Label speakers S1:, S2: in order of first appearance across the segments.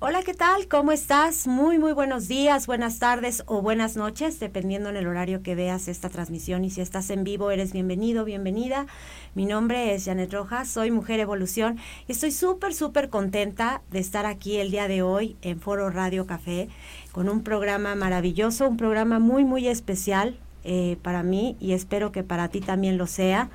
S1: Hola, ¿qué tal? ¿Cómo estás? Muy, muy buenos días, buenas tardes o buenas noches, dependiendo en el horario que veas esta transmisión. Y si estás en vivo, eres bienvenido, bienvenida. Mi nombre es Janet Rojas, soy Mujer Evolución y estoy súper, súper contenta de estar aquí el día de hoy en Foro Radio Café con un programa maravilloso, un programa muy, muy especial eh, para mí y espero que para ti también lo sea.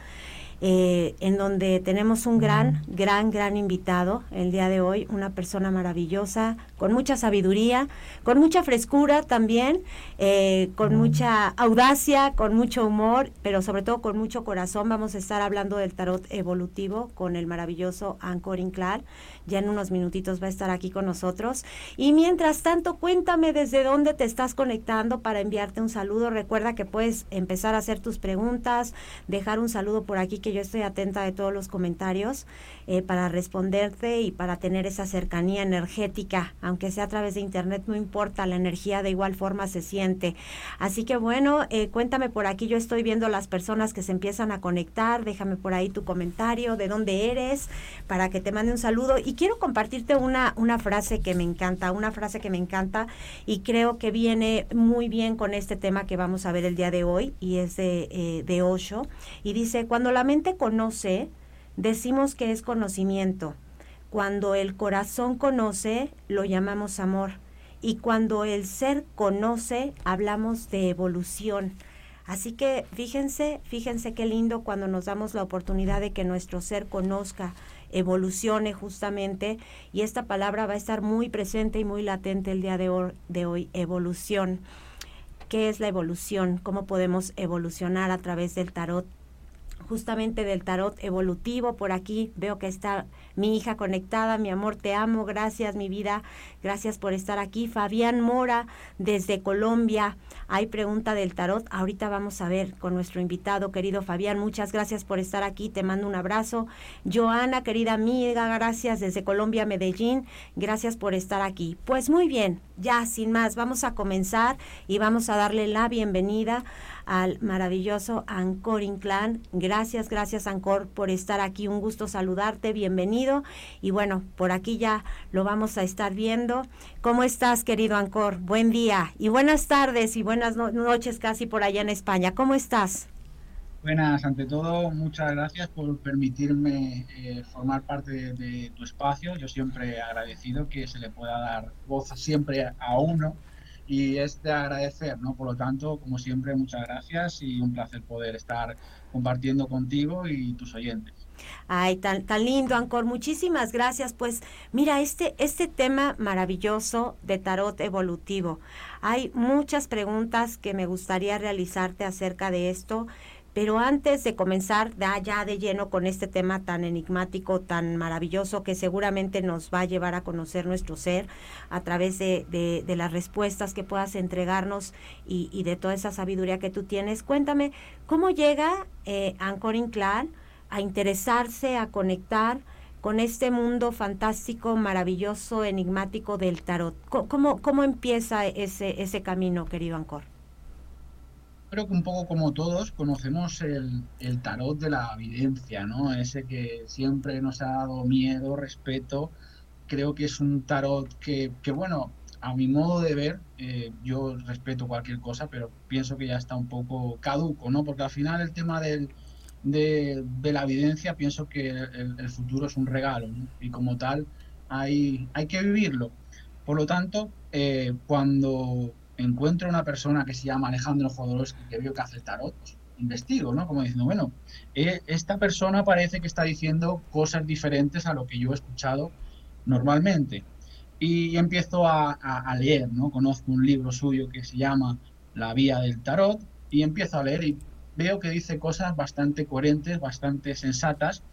S1: Eh, en donde tenemos un gran, gran, gran invitado el día de hoy, una persona maravillosa, con mucha sabiduría, con mucha frescura también, eh, con mucha audacia, con mucho humor, pero sobre todo con mucho corazón. Vamos a estar hablando del tarot evolutivo con el maravilloso Anchor Inclán. Ya en unos minutitos va a estar aquí con nosotros. Y mientras tanto, cuéntame desde dónde te estás conectando para enviarte un saludo. Recuerda que puedes empezar a hacer tus preguntas, dejar un saludo por aquí que yo estoy atenta de todos los comentarios eh, para responderte y para tener esa cercanía energética, aunque sea a través de internet, no importa, la energía de igual forma se siente. Así que bueno, eh, cuéntame por aquí, yo estoy viendo las personas que se empiezan a conectar, déjame por ahí tu comentario, de dónde eres, para que te mande un saludo. Y quiero compartirte una, una frase que me encanta, una frase que me encanta y creo que viene muy bien con este tema que vamos a ver el día de hoy y es de, eh, de. Y dice, cuando la mente conoce, decimos que es conocimiento. Cuando el corazón conoce, lo llamamos amor. Y cuando el ser conoce, hablamos de evolución. Así que fíjense, fíjense qué lindo cuando nos damos la oportunidad de que nuestro ser conozca, evolucione justamente. Y esta palabra va a estar muy presente y muy latente el día de hoy, de hoy evolución. ¿Qué es la evolución? ¿Cómo podemos evolucionar a través del tarot? Justamente del tarot evolutivo. Por aquí veo que está mi hija conectada. Mi amor, te amo. Gracias, mi vida. Gracias por estar aquí. Fabián Mora, desde Colombia. Hay pregunta del tarot. Ahorita vamos a ver con nuestro invitado, querido Fabián. Muchas gracias por estar aquí. Te mando un abrazo. Joana, querida amiga, gracias desde Colombia, Medellín. Gracias por estar aquí. Pues muy bien, ya sin más, vamos a comenzar y vamos a darle la bienvenida al maravilloso Ancor Inclán. Gracias, gracias Ancor por estar aquí. Un gusto saludarte, bienvenido. Y bueno, por aquí ya lo vamos a estar viendo. ¿Cómo estás, querido Ancor? Buen día y buenas tardes y buenas noches casi por allá en España. ¿Cómo estás?
S2: Buenas, ante todo, muchas gracias por permitirme eh, formar parte de, tu espacio. Yo siempre agradecido que se le pueda dar voz siempre a uno y es de agradecer, ¿no? Por lo tanto, como siempre, muchas gracias y un placer poder estar compartiendo contigo y tus oyentes.
S1: Ay, tan, tan lindo, Ancor. Muchísimas gracias. Pues mira, este, este tema maravilloso de tarot evolutivo. Hay muchas preguntas que me gustaría realizarte acerca de esto. Pero antes de comenzar ya de lleno con este tema tan enigmático, tan maravilloso, que seguramente nos va a llevar a conocer nuestro ser a través de, las respuestas que puedas entregarnos y, de toda esa sabiduría que tú tienes, cuéntame, ¿cómo llega eh, Anchor Clan a interesarse, a conectar con este mundo fantástico, maravilloso, enigmático del tarot? ¿Cómo, cómo empieza ese, ese camino, querido Ancor?
S2: Creo que un poco como todos conocemos el, tarot de la evidencia, ¿no? Ese que siempre nos ha dado miedo, respeto. Creo que es un tarot que, bueno, a mi modo de ver, eh, yo respeto cualquier cosa, pero pienso que ya está un poco caduco, ¿no? Porque al final el tema del, de, la evidencia, pienso que el, futuro es un regalo, ¿no? Y como tal, hay, hay que vivirlo. Por lo tanto, eh, cuando encuentro una persona que se llama Alejandro Jodorowsky que veo que hace tarot, pues investigo, ¿no? Como diciendo, bueno, eh, esta persona parece que está diciendo cosas diferentes a lo que yo he escuchado normalmente. Y empiezo a, leer, ¿no? Conozco un libro suyo que se llama La Vía del Tarot y empiezo a leer y veo que dice cosas bastante coherentes, bastante sensatas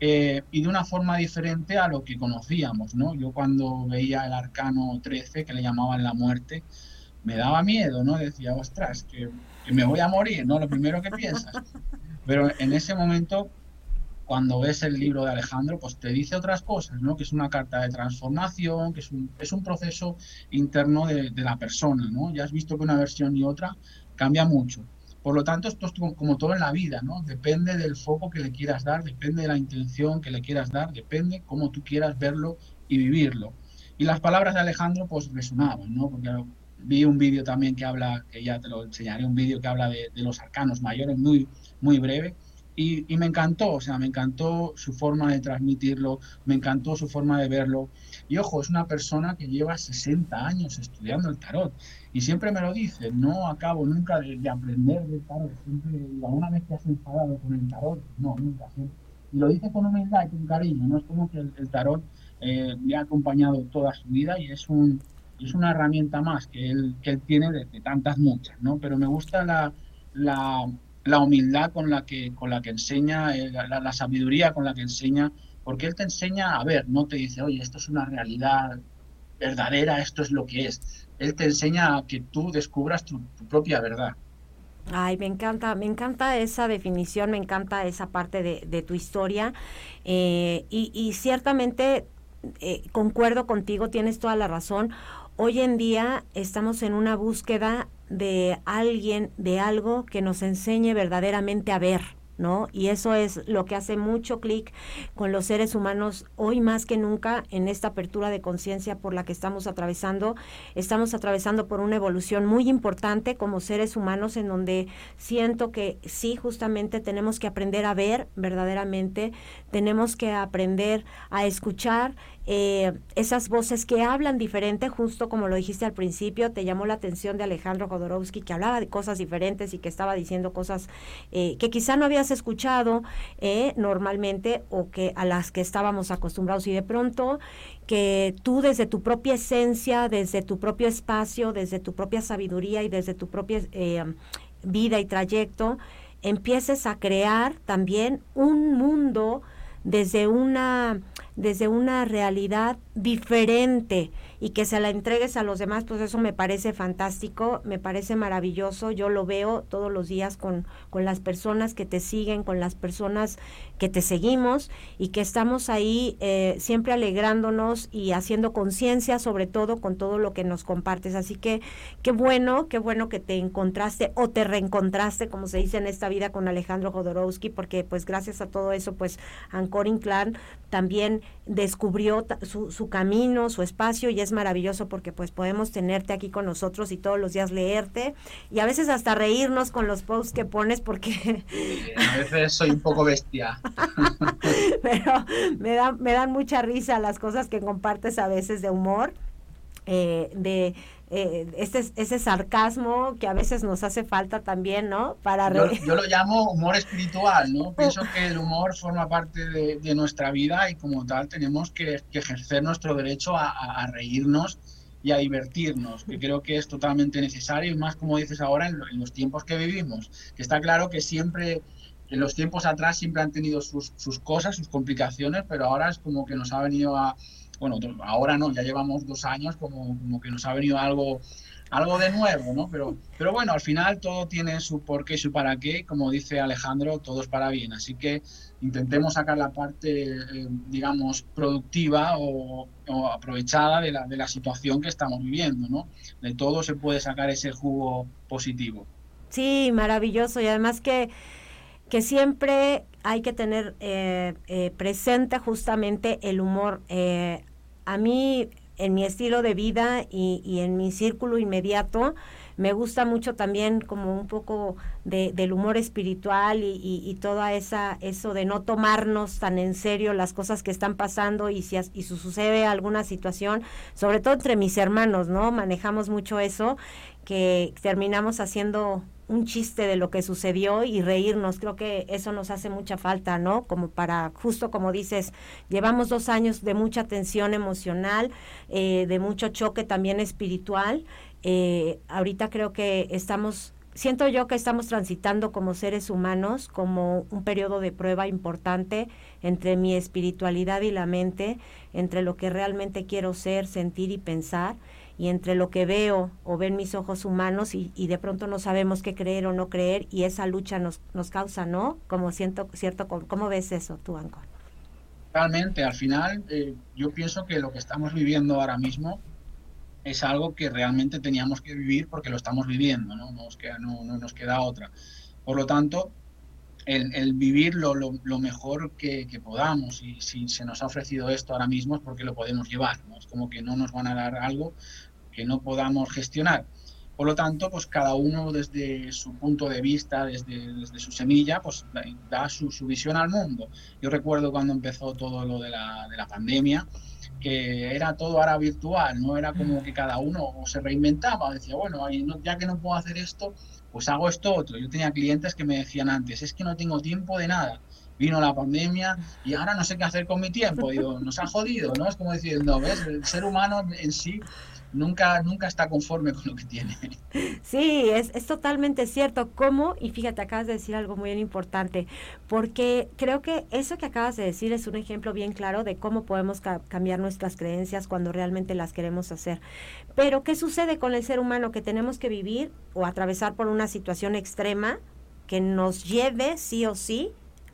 S2: eh, y de una forma diferente a lo que conocíamos, ¿no? Yo cuando veía el arcano 13, que le llamaban la muerte, me daba miedo, ¿no? Decía, ostras, que, me voy a morir, ¿no? Lo primero que piensas. Pero en ese momento, cuando ves el libro de Alejandro, pues te dice otras cosas, ¿no? Que es una carta de transformación, que es un, es un proceso interno de, de la persona, ¿no? Ya has visto que una versión y otra cambia mucho. Por lo tanto, esto es como todo en la vida, ¿no? Depende del foco que le quieras dar, depende de la intención que le quieras dar, depende cómo tú quieras verlo y vivirlo. Y las palabras de Alejandro pues resonaban, ¿no? Porque vi un vídeo también que habla, que ya te lo enseñaré, un vídeo que habla de, de, los arcanos mayores, muy, muy breve, y, y, me encantó, o sea, me encantó su forma de transmitirlo, me encantó su forma de verlo. Y ojo, es una persona que lleva 60 años estudiando el tarot, y siempre me lo dice, no acabo nunca de, de aprender del tarot, siempre, alguna vez que has enfadado con el tarot, no, nunca, siempre. Y lo dice con humildad y con cariño, no es como que el, el tarot eh, le ha acompañado toda su vida y es un es una herramienta más que él, que él tiene de, tantas muchas, ¿no? Pero me gusta la, la, humildad con la que, con la que enseña, eh, la, sabiduría con la que enseña, porque él te enseña a ver, no te dice, oye, esto es una realidad verdadera, esto es lo que es. Él te enseña a que tú descubras tu, propia verdad.
S1: Ay, me encanta, me encanta esa definición, me encanta esa parte de, tu historia eh, y, y, ciertamente eh, concuerdo contigo, tienes toda la razón. Hoy en día estamos en una búsqueda de alguien, de algo que nos enseñe verdaderamente a ver, ¿no? Y eso es lo que hace mucho clic con los seres humanos hoy más que nunca en esta apertura de conciencia por la que estamos atravesando. Estamos atravesando por una evolución muy importante como seres humanos en donde siento que sí, justamente tenemos que aprender a ver verdaderamente, tenemos que aprender a escuchar eh, esas voces que hablan diferente, justo como lo dijiste al principio, te llamó la atención de Alejandro Jodorowsky, que hablaba de cosas diferentes y que estaba diciendo cosas eh, que quizá no habías escuchado eh, normalmente o que a las que estábamos acostumbrados. Y de pronto que tú desde tu propia esencia, desde tu propio espacio, desde tu propia sabiduría y desde tu propia eh, vida y trayecto, empieces a crear también un mundo desde una desde una realidad diferente y que se la entregues a los demás, pues eso me parece fantástico, me parece maravilloso, yo lo veo todos los días con, con las personas que te siguen, con las personas que te seguimos y que estamos ahí eh, siempre alegrándonos y haciendo conciencia sobre todo con todo lo que nos compartes. Así que qué bueno, qué bueno que te encontraste o te reencontraste, como se dice en esta vida, con Alejandro Jodorowsky, porque pues gracias a todo eso, pues Ancor Inclán también descubrió su, su camino, su espacio y es maravilloso porque pues podemos tenerte aquí con nosotros y todos los días leerte y a veces hasta reírnos con los posts que pones porque...
S2: a veces soy un poco bestia.
S1: Pero me, da, me dan mucha risa las cosas que compartes a veces de humor, eh, de eh, ese, ese sarcasmo que a veces nos hace falta también, ¿no?
S2: Para yo, yo, lo llamo humor espiritual, ¿no? Pienso que el humor forma parte de, de nuestra vida y como tal tenemos que, que ejercer nuestro derecho a, a, reírnos y a divertirnos, que creo que es totalmente necesario y más como dices ahora en, en los tiempos que vivimos, que está claro que siempre en los tiempos atrás siempre han tenido sus, sus, cosas, sus complicaciones, pero ahora es como que nos ha venido a, bueno, ahora no, ya llevamos dos años como, como que nos ha venido algo, algo de nuevo, ¿no? Pero, pero bueno, al final todo tiene su porqué y su para qué, como dice Alejandro, todo es para bien, así que intentemos sacar la parte, eh, digamos, productiva o, o aprovechada de la, de la situación que estamos viviendo, ¿no? De todo se puede sacar ese jugo positivo.
S1: Sí, maravilloso y además que que siempre hay que tener eh, eh, presente justamente el humor. Eh, a mí, en mi estilo de vida y, y, en mi círculo inmediato, me gusta mucho también como un poco de, del humor espiritual y, y, toda esa eso de no tomarnos tan en serio las cosas que están pasando y si, y si sucede alguna situación, sobre todo entre mis hermanos, ¿no? Manejamos mucho eso, que terminamos haciendo un chiste de lo que sucedió y reírnos. Creo que eso nos hace mucha falta, ¿no? Como para, justo como dices, llevamos dos años de mucha tensión emocional, eh, de mucho choque también espiritual. Eh, ahorita creo que estamos, siento yo que estamos transitando como seres humanos, como un periodo de prueba importante entre mi espiritualidad y la mente, entre lo que realmente quiero ser, sentir y pensar y entre lo que veo o ven mis ojos humanos y, y, de pronto no sabemos qué creer o no creer y esa lucha nos, nos causa, ¿no? Como siento, cierto, ¿cómo ves eso tú, Ancor?
S2: Realmente, al final, eh, yo pienso que lo que estamos viviendo ahora mismo es algo que realmente teníamos que vivir porque lo estamos viviendo, ¿no? Nos queda, no, no nos queda otra. Por lo tanto, el, vivir lo, mejor que, podamos. Y si se nos ha ofrecido esto ahora mismo es porque lo podemos llevar. Es como que no nos van a dar algo que no podamos gestionar. Por lo tanto, pues cada uno desde su punto de vista, desde, desde su semilla, pues da su, su, visión al mundo. Yo recuerdo cuando empezó todo lo de la, de la pandemia, que era todo ahora virtual, no era como que cada uno se reinventaba, decía, bueno, ya que no puedo hacer esto, pues hago esto otro. Yo tenía clientes que me decían antes, es que no tengo tiempo de nada. Vino la pandemia y ahora no sé qué hacer con mi tiempo. Digo, nos ha jodido, ¿no? Es como diciendo, ¿ves? El ser humano en sí nunca, nunca está conforme con lo que tiene.
S1: Sí, es, es totalmente cierto. ¿Cómo? Y fíjate, acabas de decir algo muy importante, porque creo que eso que acabas de decir es un ejemplo bien claro de cómo podemos cambiar nuestras creencias cuando realmente las queremos hacer. Pero, ¿qué sucede con el ser humano? Que tenemos que vivir o atravesar por una situación extrema que nos lleve sí o sí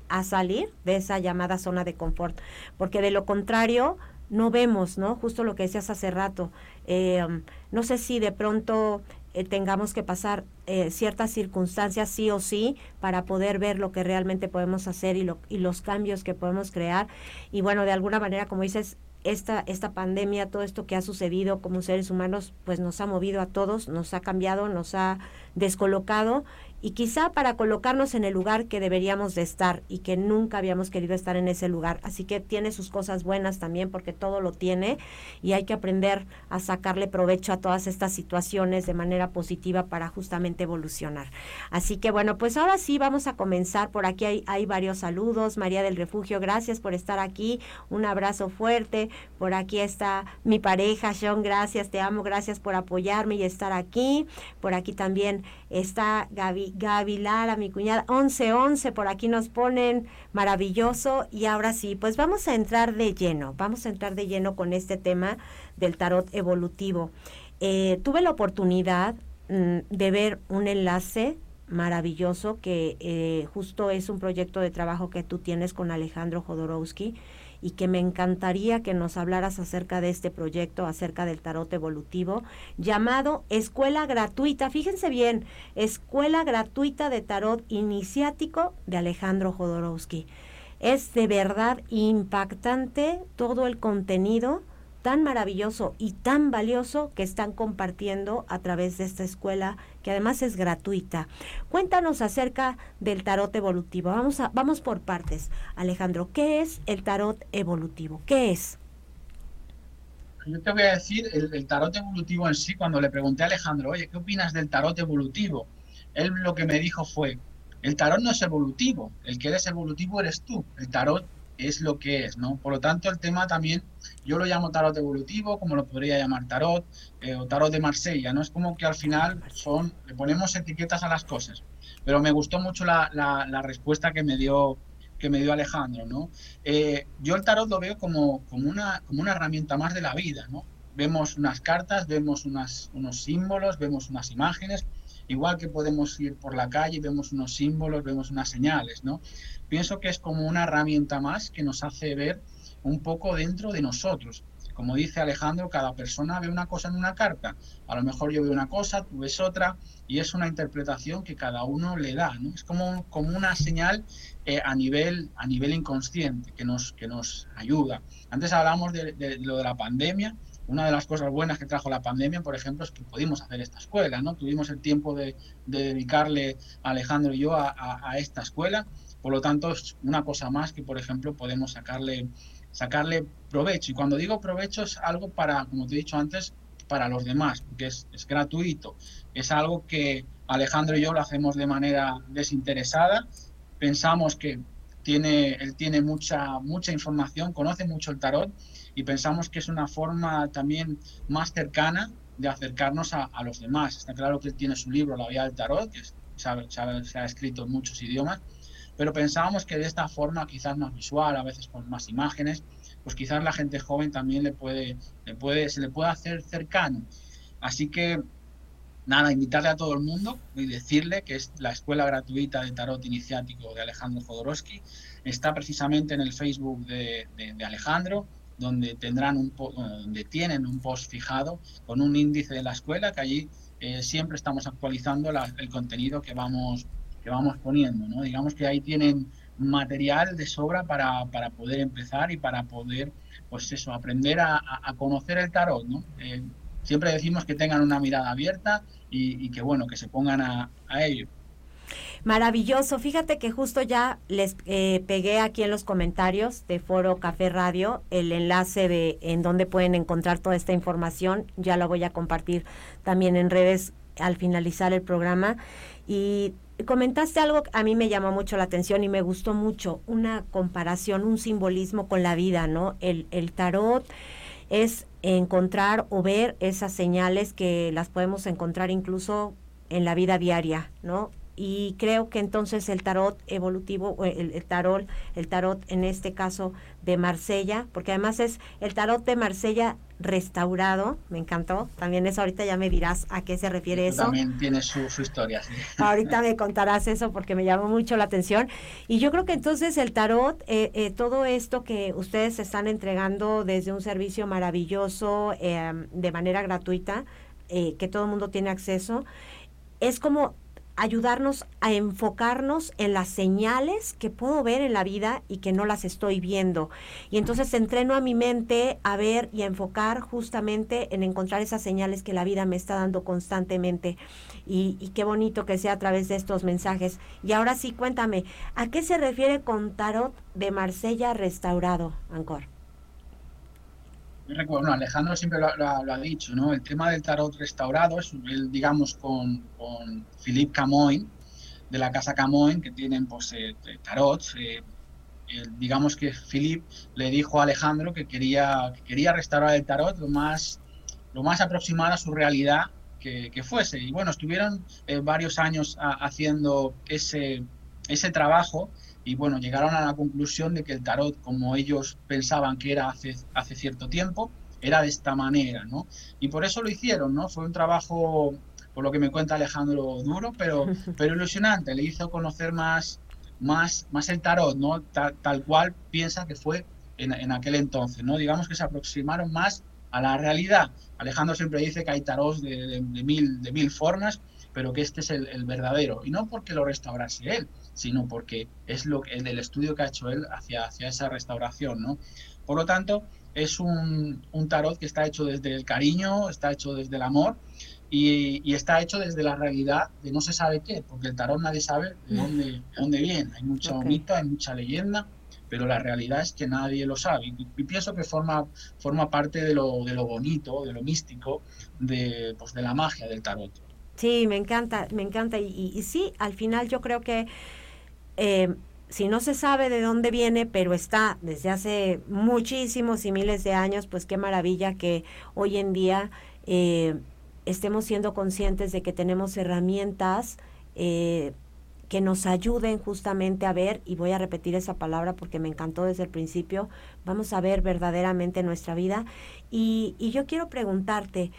S1: a salir de esa llamada zona de confort, porque de lo contrario no vemos, ¿no? Justo lo que decías hace rato. Eh, no sé si de pronto eh, tengamos que pasar eh, ciertas circunstancias sí o sí para poder ver lo que realmente podemos hacer y, lo, y los cambios que podemos crear. Y bueno, de alguna manera, como dices, esta, esta pandemia, todo esto que ha sucedido como seres humanos, pues nos ha movido a todos, nos ha cambiado, nos ha descolocado y quizá para colocarnos en el lugar que deberíamos de estar y que nunca habíamos querido estar en ese lugar. Así que tiene sus cosas buenas también porque todo lo tiene y hay que aprender a sacarle provecho a todas estas situaciones de manera positiva para justamente evolucionar. Así que bueno, pues ahora sí vamos a comenzar. Por aquí hay, hay varios saludos. María del Refugio, gracias por estar aquí. Un abrazo fuerte. Por aquí está mi pareja, Sean, gracias, te amo, gracias por apoyarme y estar aquí. Por aquí también está Gaby Lara, mi cuñada, 1111 por aquí nos ponen, maravilloso. Y ahora sí, pues vamos a entrar de lleno, vamos a entrar de lleno con este tema del tarot evolutivo. Eh, tuve la oportunidad mm, de ver un enlace maravilloso que eh, justo es un proyecto de trabajo que tú tienes con Alejandro Jodorowsky y que me encantaría que nos hablaras acerca de este proyecto, acerca del tarot evolutivo, llamado Escuela Gratuita. Fíjense bien, Escuela Gratuita de Tarot Iniciático de Alejandro Jodorowsky. Es de verdad impactante todo el contenido tan maravilloso y tan valioso que están compartiendo a través de esta escuela que además es gratuita. Cuéntanos acerca del tarot evolutivo. Vamos, a, vamos por partes. Alejandro, ¿qué es el tarot evolutivo? ¿Qué es?
S2: Yo te voy a decir el, tarot evolutivo en sí, cuando le pregunté a Alejandro, oye, ¿qué opinas del tarot evolutivo? Él lo que me dijo fue, el tarot no es evolutivo, el que eres evolutivo eres tú, el tarot es lo que es, ¿no? Por lo tanto, el tema también, yo lo llamo tarot evolutivo, como lo podría llamar tarot, eh, o tarot de Marsella, ¿no? Es como que al final son, le ponemos etiquetas a las cosas. Pero me gustó mucho la, la, respuesta que me dio que me dio Alejandro, ¿no? Eh, yo el tarot lo veo como, como, una, como una herramienta más de la vida, ¿no? Vemos unas cartas, vemos unas, unos símbolos, vemos unas imágenes, igual que podemos ir por la calle, vemos unos símbolos, vemos unas señales, ¿no? pienso que es como una herramienta más que nos hace ver un poco dentro de nosotros. Como dice Alejandro, cada persona ve una cosa en una carta. A lo mejor yo veo una cosa, tú ves otra, y es una interpretación que cada uno le da. Es como, como una señal eh, a, nivel, a nivel inconsciente que nos, que nos ayuda. Antes hablamos de, lo de la pandemia. Una de las cosas buenas que trajo la pandemia, por ejemplo, es que pudimos hacer esta escuela, ¿no? Tuvimos el tiempo de, dedicarle a Alejandro y yo a, esta escuela por lo tanto, es una cosa más que, por ejemplo, podemos sacarle, sacarle provecho. Y cuando digo provecho es algo para, como te he dicho antes, para los demás, porque es, es gratuito. Es algo que Alejandro y yo lo hacemos de manera desinteresada. Pensamos que tiene, él tiene mucha, mucha información, conoce mucho el tarot y pensamos que es una forma también más cercana de acercarnos a, a los demás. Está claro que tiene su libro, La Vía del Tarot, que se ha escrito en muchos idiomas, pero pensábamos que de esta forma, quizás más visual, a veces con más imágenes, pues quizás la gente joven también le puede, le puede, se le puede hacer cercano. Así que, nada, invitarle a todo el mundo y decirle que es la escuela gratuita de tarot iniciático de Alejandro Jodorowsky. Está precisamente en el Facebook de, Alejandro, donde tendrán un donde tienen un post fijado con un índice de la escuela que allí eh, siempre estamos actualizando el contenido que vamos que vamos poniendo, ¿no? Digamos que ahí tienen material de sobra para, para poder empezar y para poder, pues eso, aprender a, conocer el tarot, ¿no? Eh, siempre decimos que tengan una mirada abierta y, que, bueno, que se pongan a ello.
S1: Maravilloso. Fíjate que justo ya les eh, pegué aquí en los comentarios de Foro Café Radio el enlace de en donde pueden encontrar toda esta información. Ya lo voy a compartir también en redes al finalizar el programa. Y comentaste algo que a mí me llamó mucho la atención y me gustó mucho, una comparación, un simbolismo con la vida, ¿no? El, el tarot es encontrar o ver esas señales que las podemos encontrar incluso en la vida diaria, ¿no? Y creo que entonces el tarot evolutivo, el, el, tarot, el tarot en este caso de Marsella, porque además es el tarot de Marsella restaurado, me encantó, también eso ahorita ya me dirás a qué se refiere eso.
S2: También tiene su, historia.
S1: Ahorita me contarás eso porque me llamó mucho la atención. Y yo creo que entonces el tarot, eh, eh, todo esto que ustedes están entregando desde un servicio maravilloso, eh, de manera gratuita, que todo el mundo tiene acceso, es como ayudarnos a enfocarnos en las señales que puedo ver en la vida y que no las estoy viendo. Y entonces entreno a mi mente a ver y a enfocar justamente en encontrar esas señales que la vida me está dando constantemente. Y, y qué bonito que sea a través de estos mensajes. Y ahora sí, cuéntame, ¿a qué se refiere con tarot de Marsella restaurado, Ancor?
S2: Bueno, Alejandro siempre lo, ha dicho, ¿no? El tema del tarot restaurado es, digamos, con, con Philippe Camoin, de la casa Camoin, que tienen pues, eh, tarot. Eh, digamos que Philippe le dijo a Alejandro que quería, quería restaurar el tarot lo más, lo más aproximado a su realidad que, fuese. Y bueno, estuvieron eh, varios años haciendo ese, ese trabajo y bueno, llegaron a la conclusión de que el tarot, como ellos pensaban que era hace, hace cierto tiempo, era de esta manera, ¿no? Y por eso lo hicieron, ¿no? Fue un trabajo, por lo que me cuenta Alejandro, duro, pero, pero ilusionante, le hizo conocer más, más, más el tarot, ¿no? Tal, cual piensa que fue en, aquel entonces, ¿no? Digamos que se aproximaron más a la realidad. Alejandro siempre dice que hay tarots de, mil, de mil formas, pero que este es el, el, verdadero. Y no porque lo restaurase él, sino porque es lo el del estudio que ha hecho él hacia, hacia esa restauración, ¿no? Por lo tanto, es un, un, tarot que está hecho desde el cariño, está hecho desde el amor y, y, está hecho desde la realidad de no se sabe qué, porque el tarot nadie sabe de dónde, dónde viene. Hay mucho mito, hay mucha leyenda, pero la realidad es que nadie lo sabe. Y, pienso que forma, forma parte de lo, de lo bonito, de lo místico, de, pues, de la magia del tarot.
S1: Sí, me encanta, me encanta. Y, y sí, al final yo creo que eh, si no se sabe de dónde viene, pero está desde hace muchísimos y miles de años, pues qué maravilla que hoy en día eh, estemos siendo conscientes de que tenemos herramientas eh, que nos ayuden justamente a ver, y voy a repetir esa palabra porque me encantó desde el principio, vamos a ver verdaderamente nuestra vida. Y, y yo quiero preguntarte,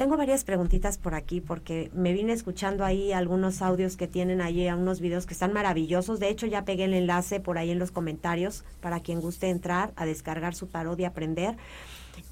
S1: tengo varias preguntitas por aquí porque me vine escuchando ahí algunos audios que tienen ahí, unos videos que están maravillosos. De hecho, ya pegué el enlace por ahí en los comentarios para quien guste entrar a descargar su tarot y aprender.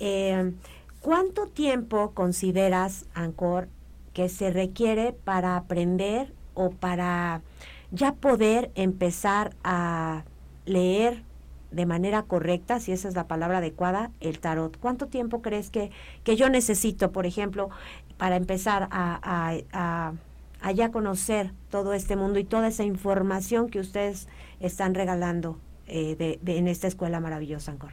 S1: Eh, ¿Cuánto tiempo consideras, Ancor, que se requiere para aprender o para ya poder empezar a leer de manera correcta, si esa es la palabra adecuada, el tarot. ¿Cuánto tiempo crees que, que yo necesito, por ejemplo, para empezar a, a, a, ya conocer todo este mundo y toda esa información que ustedes están regalando eh, de, en esta escuela maravillosa, Ancor?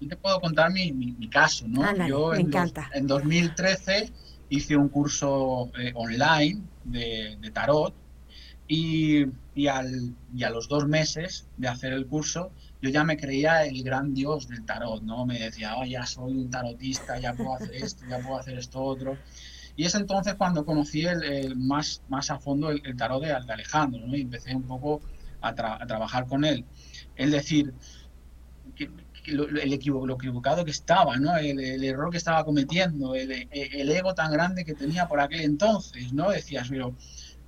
S2: Yo te puedo contar mi, mi, caso, ¿no? yo
S1: me
S2: en,
S1: encanta.
S2: en 2013 hice un curso eh, online de, de tarot y, y, al, y a los dos meses de hacer el curso yo ya me creía el gran dios del tarot, ¿no? Me decía, oh, ya soy un tarotista, ya puedo hacer esto, ya puedo hacer esto otro. Y es entonces cuando conocí el, más, más a fondo el, tarot de, Alejandro, ¿no? Y empecé un poco a, trabajar con él. Es decir, lo, el lo equivocado que estaba, ¿no? El, error que estaba cometiendo, el, ego tan grande que tenía por aquel entonces, ¿no? Decías, pero,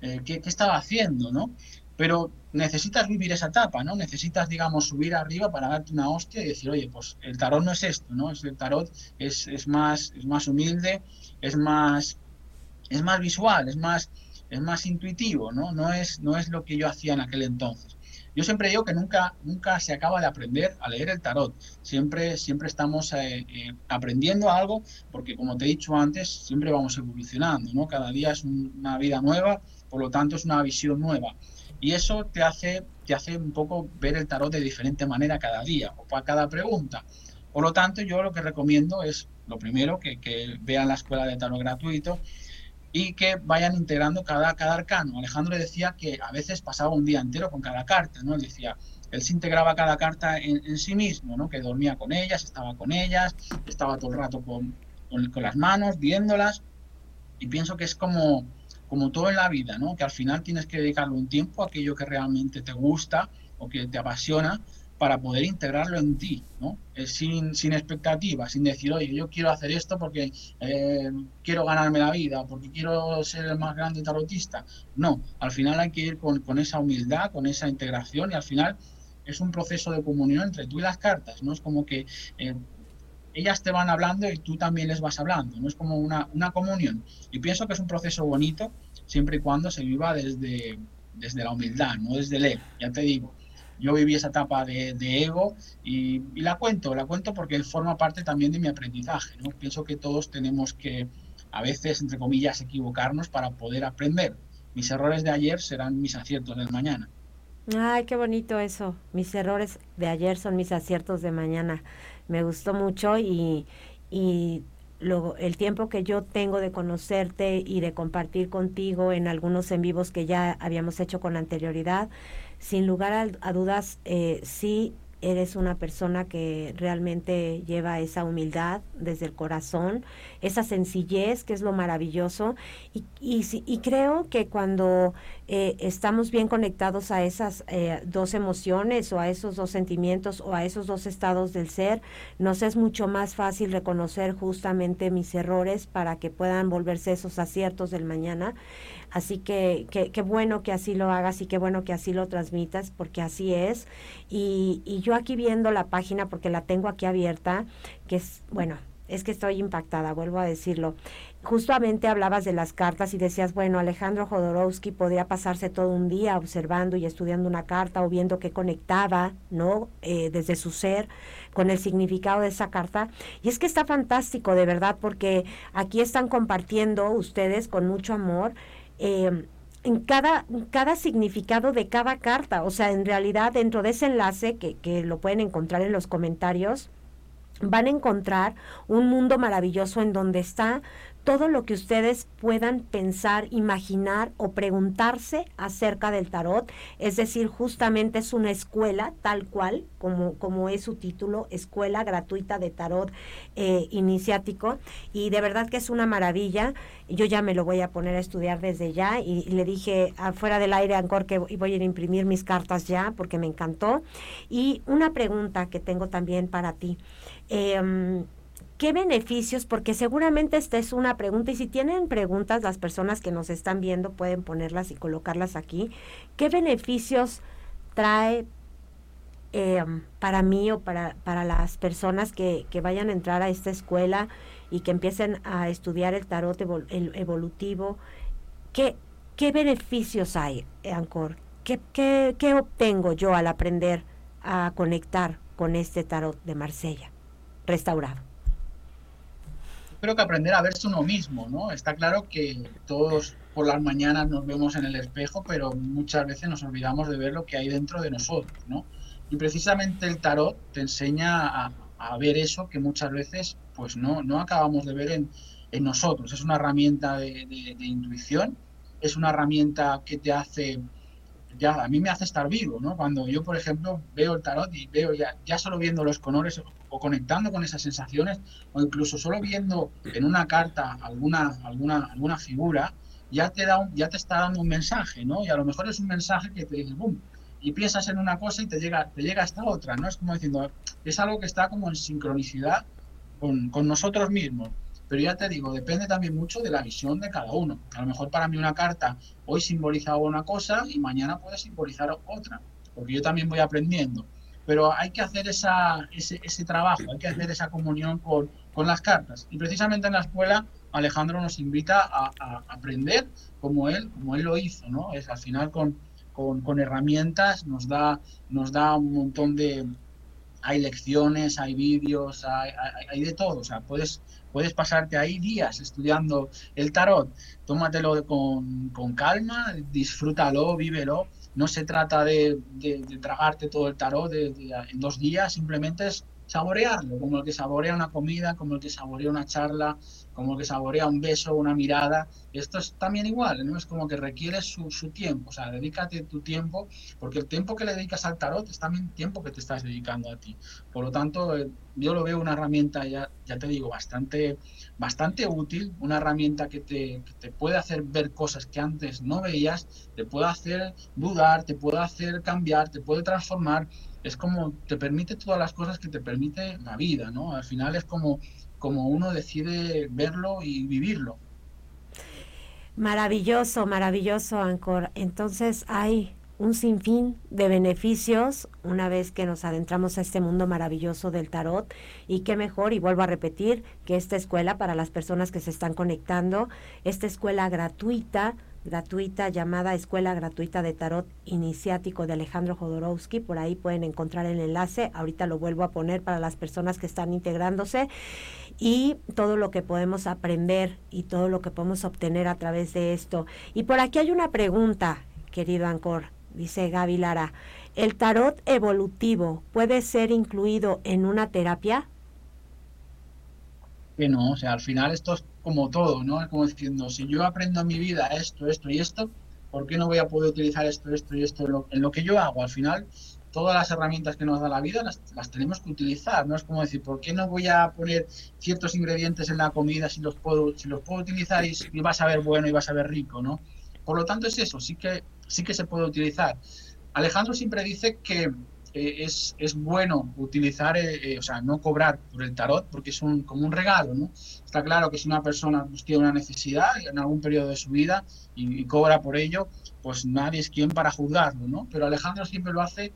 S2: eh, ¿qué, ¿qué, estaba haciendo, no? Pero necesitas vivir esa etapa, ¿no? Necesitas, digamos, subir arriba para darte una hostia y decir, oye, pues el tarot no es esto, ¿no? Es, el tarot es, es, más, es más humilde, es más, es más visual, es más, es más intuitivo, ¿no? No es, no es lo que yo hacía en aquel entonces. Yo siempre digo que nunca, nunca se acaba de aprender a leer el tarot. Siempre, siempre estamos eh, eh, aprendiendo algo, porque como te he dicho antes, siempre vamos evolucionando, ¿no? Cada día es una vida nueva, por lo tanto es una visión nueva. Y eso te hace, te hace un poco ver el tarot de diferente manera cada día o para cada pregunta. Por lo tanto, yo lo que recomiendo es, lo primero, que, vean la escuela de tarot gratuito y que vayan integrando cada, cada arcano. Alejandro decía que a veces pasaba un día entero con cada carta, ¿no? Él decía, él se integraba cada carta en, sí mismo, ¿no? Que dormía con ellas, estaba con ellas, estaba todo el rato con, con, las manos, viéndolas, y pienso que es como, como todo en la vida, ¿no? Que al final tienes que dedicarle un tiempo a aquello que realmente te gusta o que te apasiona para poder integrarlo en ti, ¿no? Sin, sin expectativas, sin decir, oye, yo quiero hacer esto porque eh, quiero ganarme la vida, porque quiero ser el más grande tarotista. No, al final hay que ir con, con, esa humildad, con esa integración y al final es un proceso de comunión entre tú y las cartas, ¿no? Es como que eh, ellas te van hablando y tú también les vas hablando, ¿no? Es como una, una comunión. Y pienso que es un proceso bonito siempre y cuando se viva desde, desde la humildad, no desde el ego, ya te digo yo viví esa etapa de, ego y, la cuento, la cuento porque forma parte también de mi aprendizaje. Pienso que todos tenemos que, a veces, entre comillas, equivocarnos para poder aprender. Mis errores de ayer serán mis aciertos del mañana.
S1: Ay, qué bonito eso. Mis errores de ayer son mis aciertos de mañana. Me gustó mucho y, y lo, el tiempo que yo tengo de conocerte y de compartir contigo en algunos en vivos que ya habíamos hecho con anterioridad, sin lugar a, dudas, eh, sí eres una persona que realmente lleva esa humildad desde el corazón, esa sencillez que es lo maravilloso y, y, creo que cuando eh, estamos bien conectados a esas eh, dos emociones o a esos dos sentimientos o a esos dos estados del ser, nos es mucho más fácil reconocer justamente mis errores para que puedan volverse esos aciertos del mañana. Así que qué bueno que así lo hagas y qué bueno que así lo transmitas, porque así es. Y, y yo aquí viendo la página, porque la tengo aquí abierta, que es, bueno, es que estoy impactada, vuelvo a decirlo. Justamente hablabas de las cartas y decías, bueno, Alejandro Jodorowsky podría pasarse todo un día observando y estudiando una carta o viendo qué conectaba, ¿no? Eh, desde su ser con el significado de esa carta. Y es que está fantástico, de verdad, porque aquí están compartiendo ustedes con mucho amor eh, en cada, cada significado de cada carta. O sea, en realidad dentro de ese enlace que, que lo pueden encontrar en los comentarios, van a encontrar un mundo maravilloso en donde está todo lo que ustedes puedan pensar, imaginar o preguntarse acerca del tarot. Es decir, justamente es una escuela tal cual, como, como es su título, Escuela Gratuita de Tarot eh, Iniciático. Y de verdad que es una maravilla. Yo ya me lo voy a poner a estudiar desde ya y, le dije afuera del aire, Ancor, que voy a ir a imprimir mis cartas ya porque me encantó. Y una pregunta que tengo también para ti. Eh, ¿Qué beneficios? Porque seguramente esta es una pregunta y si tienen preguntas las personas que nos están viendo pueden ponerlas y colocarlas aquí. ¿Qué beneficios trae em, para mí o para, para las personas que, que, vayan a entrar a esta escuela y que empiecen a estudiar el tarot evolutivo? ¿Qué, ¿Qué beneficios hay, Ancor? ¿Qué, qué, ¿Qué obtengo yo al aprender a conectar con este tarot de Marsella restaurado?
S2: Creo que aprender a verse uno mismo, ¿no? Está claro que todos por las mañanas nos vemos en el espejo, pero muchas veces nos olvidamos de ver lo que hay dentro de nosotros, ¿no? Y precisamente el tarot te enseña a, ver eso que muchas veces pues no, no acabamos de ver en, nosotros. Es una herramienta de, intuición, es una herramienta que te hace, ya a mí me hace estar vivo, ¿no? Cuando yo, por ejemplo, veo el tarot y veo ya, ya solo viendo los colores o conectando con esas sensaciones o incluso solo viendo en una carta alguna, alguna, alguna figura, ya te, da ya te está dando un mensaje, ¿no? Y a lo mejor es un mensaje que te dice, ¡bum! Y piensas en una cosa y te llega, te llega esta otra, ¿no? Es como diciendo, es algo que está como en sincronicidad con, con nosotros mismos. Pero ya te digo, depende también mucho de la visión de cada uno. A lo mejor para mí una carta hoy simboliza una cosa y mañana puede simbolizar otra, porque yo también voy aprendiendo pero hay que hacer esa, ese, ese, trabajo, hay que hacer esa comunión con, con las cartas. Y precisamente en la escuela Alejandro nos invita a, aprender como él, como él lo hizo, ¿no? Es al final con, con, herramientas nos da, nos da un montón de, hay lecciones, hay vídeos, hay, de todo. O sea, puedes, puedes pasarte ahí días estudiando el tarot. Tómatelo con, con calma, disfrútalo, vívelo. No se trata de, de, tragarte todo el tarot en dos días, simplemente es saborearlo, como el que saborea una comida, como el que saborea una charla, como el que saborea un beso, una mirada. Esto es también igual, ¿no? Es como que requiere su, tiempo, o sea, dedícate tu tiempo, porque el tiempo que le dedicas al tarot es también tiempo que te estás dedicando a ti. Por lo tanto, eh, yo lo veo una herramienta, ya, ya te digo, bastante, bastante útil, una herramienta que te, que te puede hacer ver cosas que antes no veías, te puede hacer dudar, te puede hacer cambiar, te puede transformar es como te permite todas las cosas que te permite la vida, ¿no? Al final es como, como uno decide verlo y vivirlo.
S1: Maravilloso, maravilloso, Ancor. Entonces hay un sinfín de beneficios una vez que nos adentramos a este mundo maravilloso del tarot y qué mejor, y vuelvo a repetir, que esta escuela para las personas que se están conectando, esta escuela gratuita, gratuita llamada Escuela Gratuita de Tarot Iniciático de Alejandro Jodorowsky. Por ahí pueden encontrar el enlace. Ahorita lo vuelvo a poner para las personas que están integrándose. Y todo lo que podemos aprender y todo lo que podemos obtener a través de esto. Y por aquí hay una pregunta, querido Ancor. Dice Gaby Lara, ¿el tarot evolutivo puede ser incluido en una terapia?
S2: Que no, o sea, al final esto es como todo, ¿no? Como diciendo, si yo aprendo en mi vida esto, esto y esto, ¿por qué no voy a poder utilizar esto, esto y esto en lo, que yo hago? Al final, todas las herramientas que nos da la vida las, tenemos que utilizar, ¿no? Es como decir, ¿por qué no voy a poner ciertos ingredientes en la comida si los puedo, si los puedo utilizar y, y va a saber bueno y va a saber rico, ¿no? Por lo tanto es eso, sí que, sí que se puede utilizar. Alejandro siempre dice que eh, es, es, bueno utilizar, eh, eh, o sea, no cobrar por el tarot porque es un, como un regalo, ¿no? Está claro que si una persona pues, tiene una necesidad en algún periodo de su vida y, cobra por ello, pues nadie es quien para juzgarlo, ¿no? Pero Alejandro siempre lo hace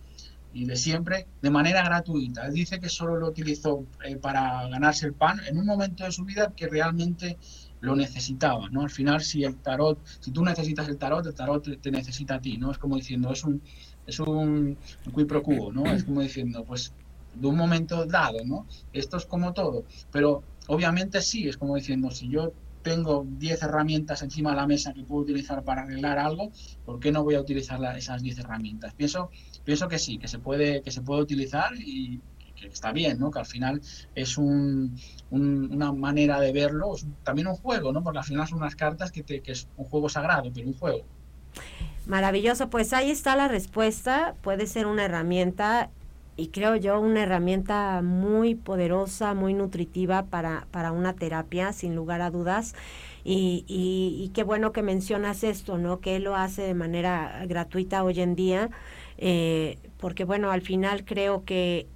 S2: y de siempre de manera gratuita. Él dice que solo lo utilizó para ganarse el pan en un momento de su vida que realmente lo necesitaba, ¿no? Al final, si el tarot, si tú necesitas el tarot, el tarot te necesita a ti, ¿no? Es como diciendo, es un, es un, un pro quo, ¿no? Es como diciendo, pues de un momento dado, ¿no? Esto es como todo, pero obviamente sí, es como diciendo, si yo tengo 10 herramientas encima de la mesa que puedo utilizar para arreglar algo, ¿por qué no voy a utilizar esas 10 herramientas? Pienso, pienso que sí, que se puede, que se puede utilizar y que está bien, ¿no? Que al final es un, una manera de verlo, también un juego, ¿no? Porque al final son unas cartas que, que es un juego sagrado, pero un juego.
S1: Maravilloso, pues ahí está la respuesta. Puede ser una herramienta y creo yo una herramienta muy poderosa, muy nutritiva para, para una terapia, sin lugar a dudas. Y, y, qué bueno que mencionas esto, ¿no? Que él lo hace de manera gratuita hoy en día, eh, porque bueno, al final creo que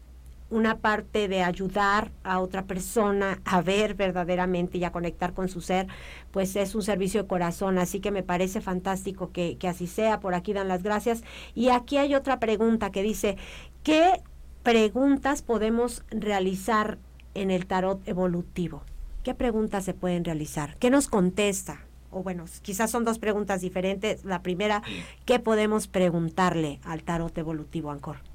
S1: una parte de ayudar a otra persona a ver verdaderamente y a conectar con su ser, pues es un servicio de corazón. Así que me parece fantástico que, que así sea. Por aquí dan las gracias. Y aquí hay otra pregunta que dice, ¿qué preguntas podemos realizar en el tarot evolutivo? ¿Qué preguntas se pueden realizar? ¿Qué nos contesta? O bueno, quizás son dos preguntas diferentes. La primera, ¿qué podemos preguntarle al tarot evolutivo, Ancor?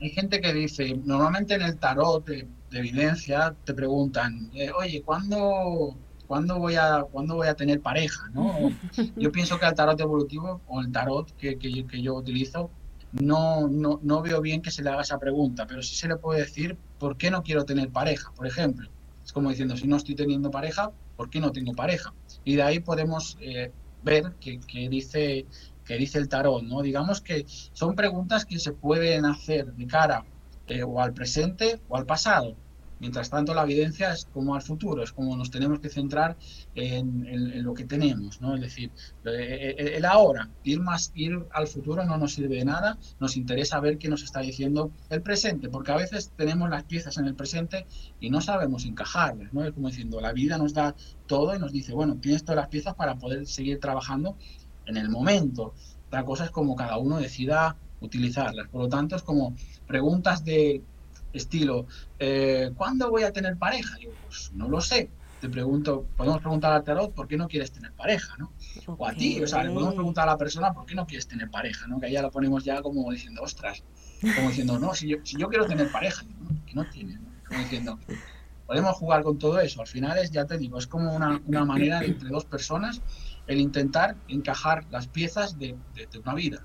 S2: Hay gente que dice, normalmente en el tarot de, evidencia te preguntan, eh, oye, ¿cuándo, ¿cuándo, voy a, ¿cuándo voy a tener pareja? ¿no? Yo pienso que el tarot evolutivo o el tarot que, que, que yo utilizo, no, no, no, veo bien que se le haga esa pregunta, pero sí se le puede decir, ¿por qué no quiero tener pareja? Por ejemplo, es como diciendo, si no estoy teniendo pareja, ¿por qué no tengo pareja? Y de ahí podemos eh, ver que, que dice que dice el tarot, ¿no? Digamos que son preguntas que se pueden hacer de cara eh, o al presente o al pasado. Mientras tanto, la evidencia es como al futuro, es como nos tenemos que centrar en, lo que tenemos, ¿no? Es decir, eh, eh, el ahora, ir más, ir al futuro no nos sirve de nada, nos interesa ver qué nos está diciendo el presente, porque a veces tenemos las piezas en el presente y no sabemos encajarlas, ¿no? Es como diciendo, la vida nos da todo y nos dice, bueno, tienes todas las piezas para poder seguir trabajando en el momento. La cosa es como cada uno decida utilizarlas. Por lo tanto, es como preguntas de estilo, eh, ¿cuándo voy a tener pareja? Digo, pues no lo sé. Te pregunto, podemos preguntar al tarot por qué no quieres tener pareja, ¿no? O a ti, o sea, le podemos preguntar a la persona por qué no quieres tener pareja, ¿no? Que ahí ya lo ponemos ya como diciendo, ostras, como diciendo, no, si yo, si yo quiero tener pareja, digo, no, que no tiene, ¿no? Como diciendo, podemos jugar con todo eso. Al final es, ya te digo, es como una, una manera de, entre dos personas el intentar encajar las piezas de, una vida.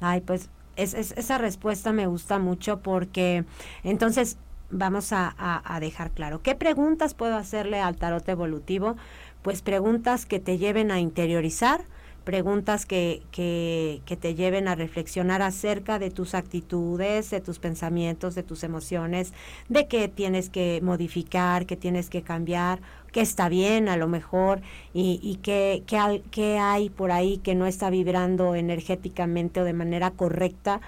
S1: Ay, pues es, esa respuesta me gusta mucho porque entonces vamos a, dejar claro. ¿Qué preguntas puedo hacerle al tarot evolutivo? Pues preguntas que te lleven a interiorizar, preguntas que, que, te lleven a reflexionar acerca de tus actitudes, de tus pensamientos, de tus emociones, de qué tienes que modificar, qué tienes que cambiar, qué está bien a lo mejor y, qué, qué hay por ahí que no está vibrando energéticamente o de manera correcta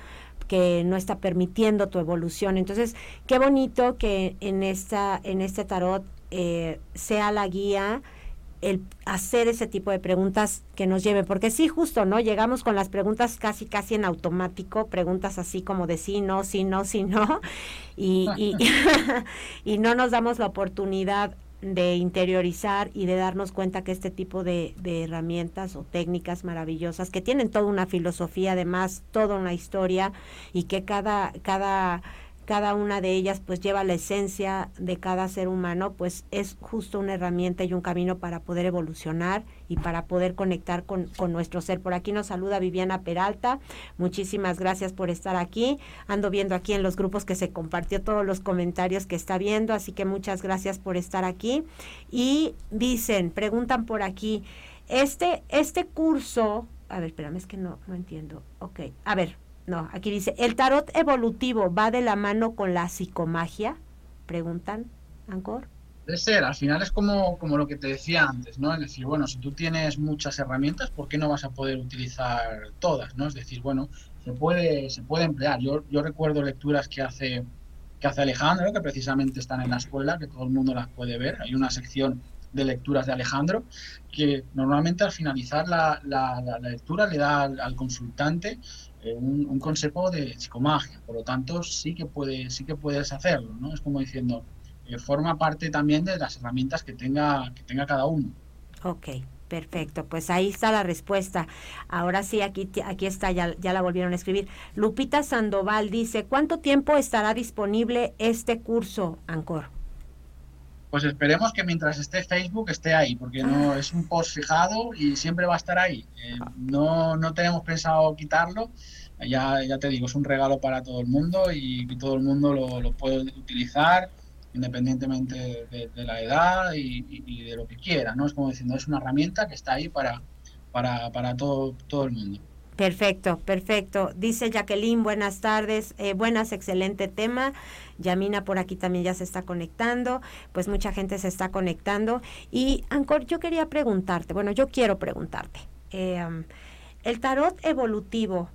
S1: que no está permitiendo tu evolución. Entonces, qué bonito que en, esta, en este tarot eh, sea la guía el hacer ese tipo de preguntas que nos lleven, porque sí, justo, ¿no? Llegamos con las preguntas casi, casi en automático, preguntas así como de sí, no, sí, no, sí, no, y, y, y no nos damos la oportunidad de interiorizar y de darnos cuenta que este tipo de, de, herramientas o técnicas maravillosas que tienen toda una filosofía, además toda una historia y que cada, cada cada una de ellas pues lleva la esencia de cada ser humano, pues es justo una herramienta y un camino para poder evolucionar y para poder conectar con, con, nuestro ser. Por aquí nos saluda Viviana Peralta, muchísimas gracias por estar aquí. Ando viendo aquí en los grupos que se compartió todos los comentarios que está viendo, así que muchas gracias por estar aquí. Y dicen, preguntan por aquí, este, este curso, a ver, espérame, es que no, no entiendo. Ok, a ver, no, aquí dice, ¿el tarot evolutivo va de la mano con la psicomagia? Preguntan, Ancor.
S2: Debe ser, al final es como, como lo que te decía antes, ¿no? Es decir, bueno, si tú tienes muchas herramientas, ¿por qué no vas a poder utilizar todas, ¿no? Es decir, bueno, se puede, se puede emplear. Yo, yo recuerdo lecturas que hace, que hace Alejandro, que precisamente están en la escuela, que todo el mundo las puede ver. Hay una sección de lecturas de Alejandro, que normalmente al finalizar la, la, lectura le da al consultante eh, un, concepto de psicomagia, por lo tanto sí que, puede, sí que puedes hacerlo, ¿no? Es como diciendo, eh, forma parte también de las herramientas que tenga, que tenga cada uno.
S1: Ok, perfecto, pues ahí está la respuesta. Ahora sí, aquí, aquí está, ya, ya la volvieron a escribir. Lupita Sandoval dice, ¿cuánto tiempo estará disponible este curso, Ancor?
S2: Pues esperemos que mientras esté Facebook esté ahí, porque no es un post fijado y siempre va a estar ahí. Eh, no, no tenemos pensado quitarlo. Ya, ya te digo, es un regalo para todo el mundo y, todo el mundo lo, lo puede utilizar independientemente de, la edad y, de lo que quiera, ¿no? Es como diciendo, es una herramienta que está ahí para, para, para todo, todo el mundo.
S1: Perfecto, perfecto. Dice Jacqueline, buenas tardes, eh, buenas, excelente tema. Yamina por aquí también ya se está conectando, pues mucha gente se está conectando. Y Ancor, yo quería preguntarte, bueno, yo quiero preguntarte, eh, el tarot evolutivo,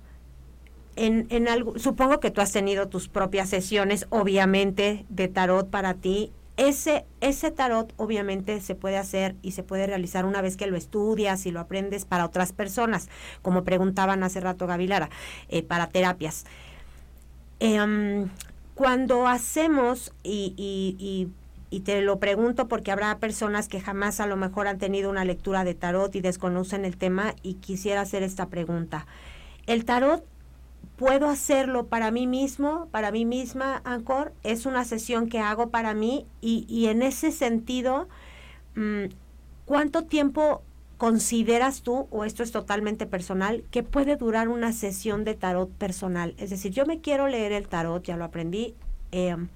S1: en, en algo, supongo que tú has tenido tus propias sesiones, obviamente, de tarot para ti ese, ese tarot obviamente se puede hacer y se puede realizar una vez que lo estudias y lo aprendes para otras personas, como preguntaban hace rato Gavilara, eh, para terapias. Em, cuando hacemos, y, y, y, te lo pregunto porque habrá personas que jamás a lo mejor han tenido una lectura de tarot y desconocen el tema y quisiera hacer esta pregunta. ¿El tarot puedo hacerlo para mí mismo, para mí misma, Ancor, es una sesión que hago para mí y, en ese sentido, mm, ¿cuánto tiempo consideras tú, o esto es totalmente personal, que puede durar una sesión de tarot personal? Es decir, yo me quiero leer el tarot, ya lo aprendí, em,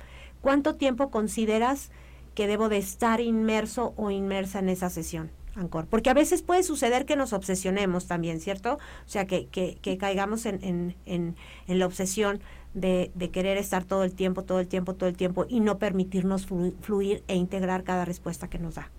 S1: ¿cuánto tiempo consideras que debo de estar inmerso o inmersa en esa sesión? Ancor. Porque a veces puede suceder que nos obsesionemos también, ¿cierto? O sea, que, que, que caigamos en, en, en, en, la obsesión de, de, querer estar todo el tiempo, todo el tiempo, todo el tiempo y no permitirnos fluir e integrar cada respuesta que nos da.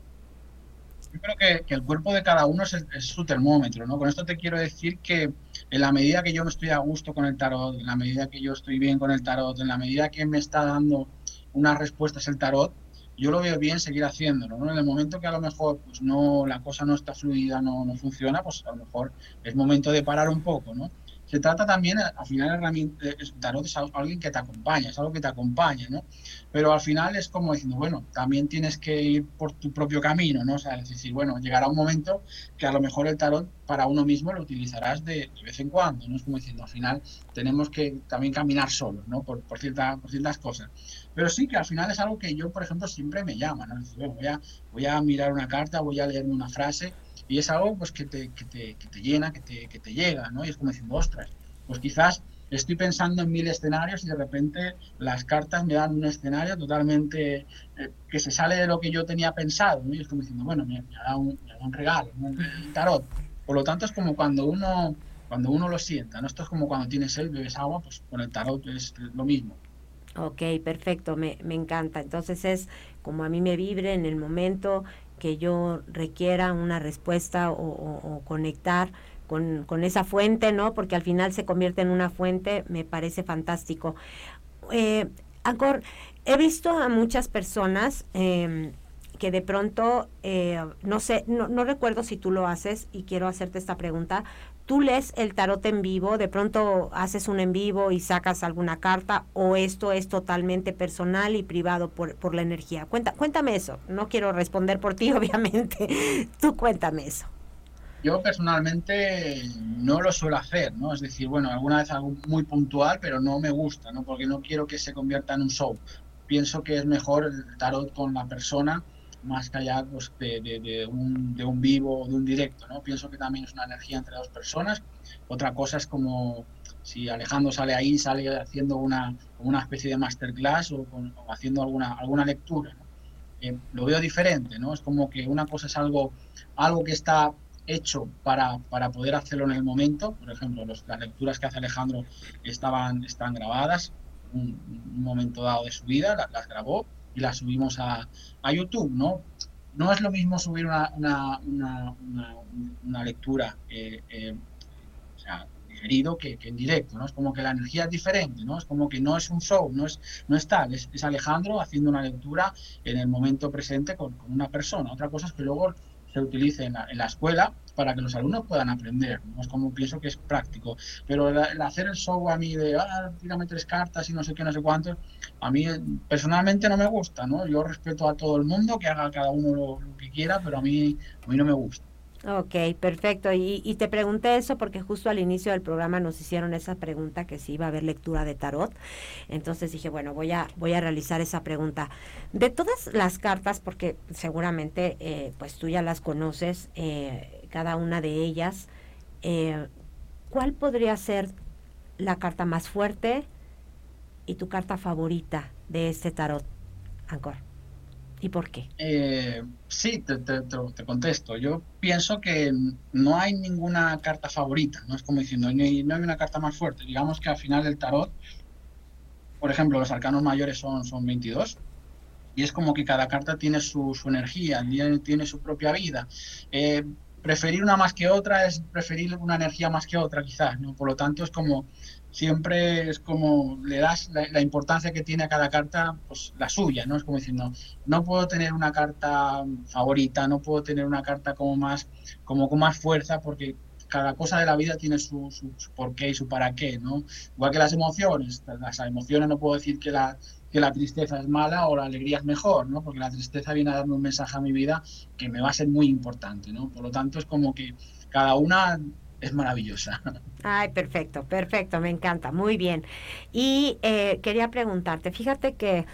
S2: Yo creo que, que el cuerpo de cada uno es, es, su termómetro, ¿no? Con esto te quiero decir que en la medida que yo me estoy a gusto con el tarot, en la medida que yo estoy bien con el tarot, en la medida que me está dando unas respuestas el tarot, yo lo veo bien seguir haciéndolo, ¿no? En el momento que a lo mejor pues no, la cosa no está fluida, no, no funciona, pues a lo mejor es momento de parar un poco, ¿no? Se trata también, al final, el tarot es alguien que te acompaña, es algo que te acompaña, ¿no? Pero al final es como diciendo, bueno, también tienes que ir por tu propio camino, ¿no? O sea, es decir, bueno, llegará un momento que a lo mejor el tarot para uno mismo lo utilizarás de, vez en cuando, ¿no? Es como diciendo, al final tenemos que también caminar solos, ¿no? Por, por, cierta, por ciertas cosas. Pero sí que al final es algo que yo, por ejemplo, siempre me llama, ¿no? bueno, voy, a, voy a mirar una carta, voy a leerme una frase y es algo pues que te, que te, que te llena, que te, que te llega, ¿no? Y es como diciendo, ostras, pues quizás estoy pensando en mil escenarios y de repente las cartas me dan un escenario totalmente eh, que se sale de lo que yo tenía pensado, ¿no? Y es como diciendo, bueno, me, da, un, un, regalo, un tarot. Por lo tanto, es como cuando uno, cuando uno lo sienta, ¿no? Esto es como cuando tienes sed, bebes agua, pues con el tarot es lo mismo.
S1: Ok, perfecto, me, me encanta. Entonces es como a mí me vibre en el momento que yo requiera una respuesta o, conectar con, con, esa fuente, ¿no? Porque al final se convierte en una fuente, me parece fantástico. Eh, Ancor, he visto a muchas personas eh, que de pronto, eh, no sé, no, no recuerdo si tú lo haces y quiero hacerte esta pregunta, tú lees el tarot en vivo, de pronto haces un en vivo y sacas alguna carta o esto es totalmente personal y privado por, por la energía. Cuenta, cuéntame eso. No quiero responder por ti, obviamente. tú cuéntame eso.
S2: Yo personalmente no lo suelo hacer, ¿no? Es decir, bueno, alguna vez algo muy puntual, pero no me gusta, ¿no? Porque no quiero que se convierta en un show. Pienso que es mejor el tarot con la persona más allá pues, de, de, un, de, un, vivo o de un directo. ¿no? Pienso que también es una energía entre dos personas. Otra cosa es como si Alejandro sale ahí, sale haciendo una, una especie de masterclass o, haciendo alguna, alguna lectura. Eh, lo veo diferente, ¿no? Es como que una cosa es algo, algo que está hecho para, para poder hacerlo en el momento. Por ejemplo, las lecturas que hace Alejandro estaban, están grabadas, un momento dado de su vida, las grabó y la subimos a, a YouTube, ¿no? No es lo mismo subir una, una, una, lectura eh, eh, o sea, que, que, en directo, ¿no? Es como que la energía es diferente, ¿no? Es como que no es un show, no es, no es tal, es, es Alejandro haciendo una lectura en el momento presente con, con, una persona. Otra cosa es que luego se utilice en la, en la escuela para que los alumnos puedan aprender. ¿no? Es como pienso que es práctico. Pero el, hacer el show a mí de, ah, tírame tres cartas y no sé qué, no sé cuántos, a mí personalmente no me gusta, ¿no? Yo respeto a todo el mundo, que haga cada uno lo, que quiera, pero a mí, a mí no me gusta.
S1: Ok, perfecto. Y, y, te pregunté eso porque justo al inicio del programa nos hicieron esa pregunta que si iba a haber lectura de tarot. Entonces dije, bueno, voy a, voy a realizar esa pregunta. De todas las cartas, porque seguramente eh, pues tú ya las conoces, eh, cada una de ellas, eh, ¿cuál podría ser la carta más fuerte y tu carta favorita de este tarot, Ancor? ¿Y por qué?
S2: Eh, sí, te, te, te, contesto. Yo pienso que no hay ninguna carta favorita, no es como diciendo, no hay, una carta más fuerte. Digamos que al final del tarot, por ejemplo, los arcanos mayores son, son 22, y es como que cada carta tiene su, energía, tiene, tiene, su propia vida. Eh, preferir una más que otra es preferir una energía más que otra, quizás, ¿no? Por lo tanto, es como, siempre es como le das la, importancia que tiene a cada carta, pues la suya, ¿no? Es como decir, no, puedo tener una carta favorita, no puedo tener una carta como más, como con más fuerza, porque cada cosa de la vida tiene su, su, su por qué y su para qué, ¿no? Igual que las emociones, las emociones no puedo decir que la que la tristeza es mala o la alegría es mejor, ¿no? Porque la tristeza viene a darme un mensaje a mi vida que me va a ser muy importante, ¿no? Por lo tanto, es como que cada una es maravillosa.
S1: Ay, perfecto, perfecto, me encanta, muy bien. Y eh, quería preguntarte, fíjate que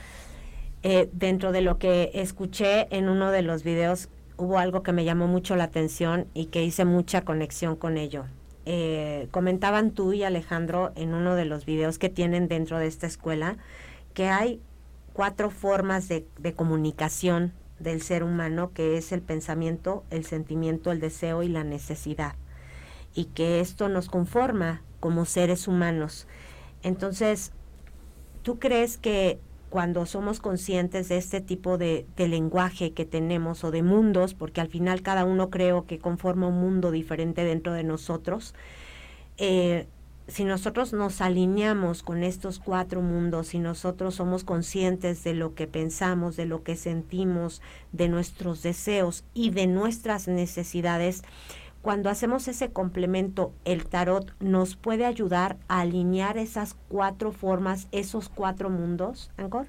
S1: eh, dentro de lo que escuché en uno de los videos hubo algo que me llamó mucho la atención y que hice mucha conexión con ello. Eh, comentaban tú y Alejandro en uno de los videos que tienen dentro de esta escuela que hay cuatro formas de, comunicación del ser humano, que es el pensamiento, el sentimiento, el deseo y la necesidad. Y que esto nos conforma como seres humanos. Entonces, ¿tú crees que cuando somos conscientes de este tipo de, lenguaje que tenemos o de mundos, porque al final cada uno creo que conforma un mundo diferente dentro de nosotros, eh, si nosotros nos alineamos con estos cuatro mundos, si nosotros somos conscientes de lo que pensamos, de lo que sentimos, de nuestros deseos y de nuestras necesidades, cuando hacemos ese complemento, el tarot nos puede ayudar a alinear esas cuatro formas, esos cuatro mundos, Ancor?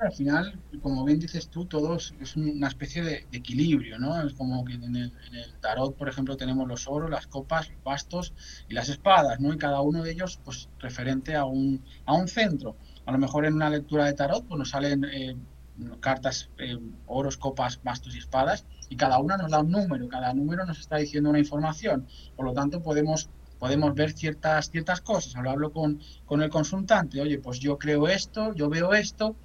S2: Al final, como bien dices tú, todos es una especie de, equilibrio, ¿no? Es como que en el, tarot, por ejemplo, tenemos los oros, las copas, los bastos y las espadas, ¿no? Y cada uno de ellos, pues, referente a un, a un centro. A lo mejor en una lectura de tarot, pues nos salen eh, cartas, eh, oros, copas, bastos y espadas, y cada una nos da un número, cada número nos está diciendo una información. Por lo tanto, podemos podemos ver ciertas, ciertas cosas, hablarlo con, con el consultante, oye, pues yo creo esto, yo veo esto,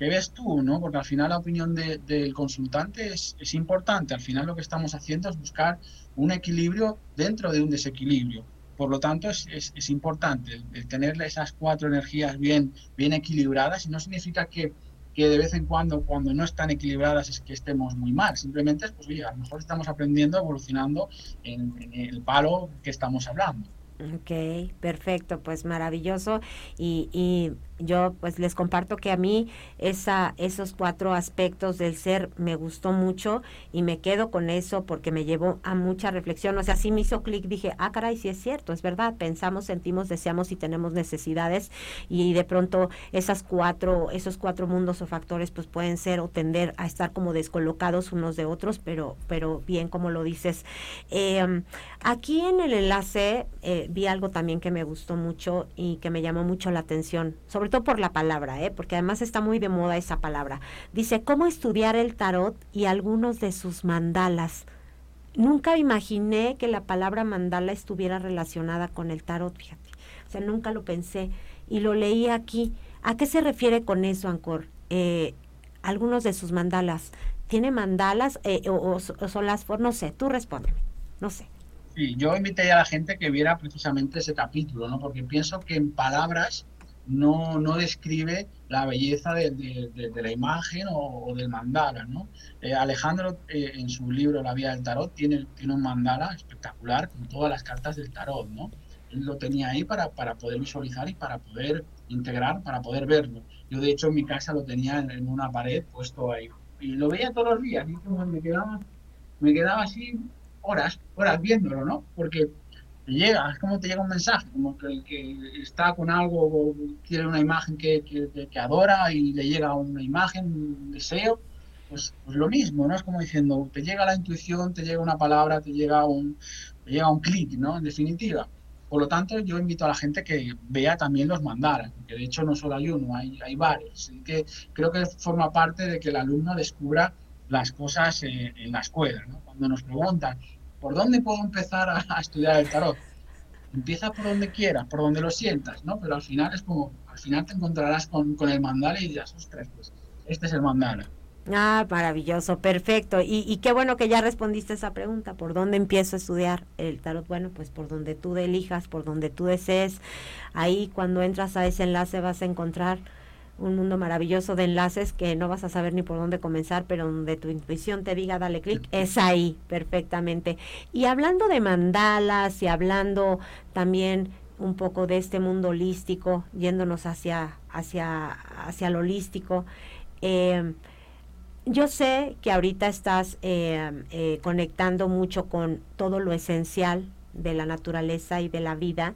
S2: ¿Qué ves tú? ¿no? Porque al final la opinión del consultante es, importante. Al final lo que estamos haciendo es buscar un equilibrio dentro de un desequilibrio. Por lo tanto, es, importante el tener esas cuatro energías bien, bien equilibradas y no significa que, que, de vez en cuando, cuando no están equilibradas, es que estemos muy mal. Simplemente es, pues, oye, a lo mejor estamos aprendiendo, evolucionando en, el palo que estamos hablando.
S1: Ok, perfecto, pues maravilloso. Y yo pues les comparto que a mí esa, esos cuatro aspectos del ser me gustó mucho y me quedo con eso porque me llevó a mucha reflexión. O sea, sí me hizo clic, dije, ah, caray, sí es cierto, es verdad, pensamos, sentimos, deseamos y tenemos necesidades y de pronto esas cuatro, esos cuatro mundos o factores pues pueden ser o tender a estar como descolocados unos de otros, pero, pero bien como lo dices. Em, aquí en el enlace eh, vi algo también que me gustó mucho y que me llamó mucho la atención, sobre por la palabra, ¿eh? porque además está muy de moda esa palabra. Dice, ¿cómo estudiar el tarot y algunos de sus mandalas? Nunca imaginé que la palabra mandala estuviera relacionada con el tarot, fíjate. O sea, nunca lo pensé y lo leí aquí. ¿A qué se refiere con eso, Ancor? Eh, algunos de sus mandalas. ¿Tiene mandalas eh, o, son las? No sé, tú respóndeme. No sé.
S2: Sí, yo invité a la gente que viera precisamente ese capítulo, ¿no? Porque pienso que en palabras no, no describe la belleza de, la imagen o, del mandala. ¿no? Eh, Alejandro, eh, en su libro La Vía del Tarot, tiene, tiene un mandala espectacular con todas las cartas del tarot. ¿no? Él lo tenía ahí para, para poder visualizar y para poder integrar, para poder verlo. Yo, de hecho, en mi casa lo tenía en, una pared puesto ahí. Y lo veía todos los días. Y me quedaba, me quedaba así horas, horas viéndolo, ¿no? Porque llega, es como te llega un mensaje, como que el que está con algo o quiere una imagen que, que, adora y le llega una imagen, un deseo, pues, pues, lo mismo, ¿no? Es como diciendo, te llega la intuición, te llega una palabra, te llega un, te llega un clic, ¿no? En definitiva. Por lo tanto, yo invito a la gente que vea también los mandalas, que de hecho no solo hay uno, hay, hay varios. Y que creo que forma parte de que el alumno descubra las cosas eh, en la escuela. ¿no? Cuando nos preguntan, ¿por dónde puedo empezar a, estudiar el tarot? Empieza por donde quieras, por donde lo sientas, ¿no? Pero al final es como, al final te encontrarás con, el mandala y dirás, ostras, pues este es el mandala.
S1: Ah, maravilloso, perfecto. Y, y, qué bueno que ya respondiste esa pregunta. ¿Por dónde empiezo a estudiar el tarot? Bueno, pues por donde tú elijas, por donde tú desees. Ahí cuando entras a ese enlace vas a encontrar un mundo maravilloso de enlaces que no vas a saber ni por dónde comenzar, pero donde tu intuición te diga dale clic, es ahí perfectamente. Y hablando de mandalas y hablando también un poco de este mundo holístico, yéndonos hacia, hacia, hacia lo holístico, eh, yo sé que ahorita estás eh, eh, conectando mucho con todo lo esencial de la naturaleza y de la vida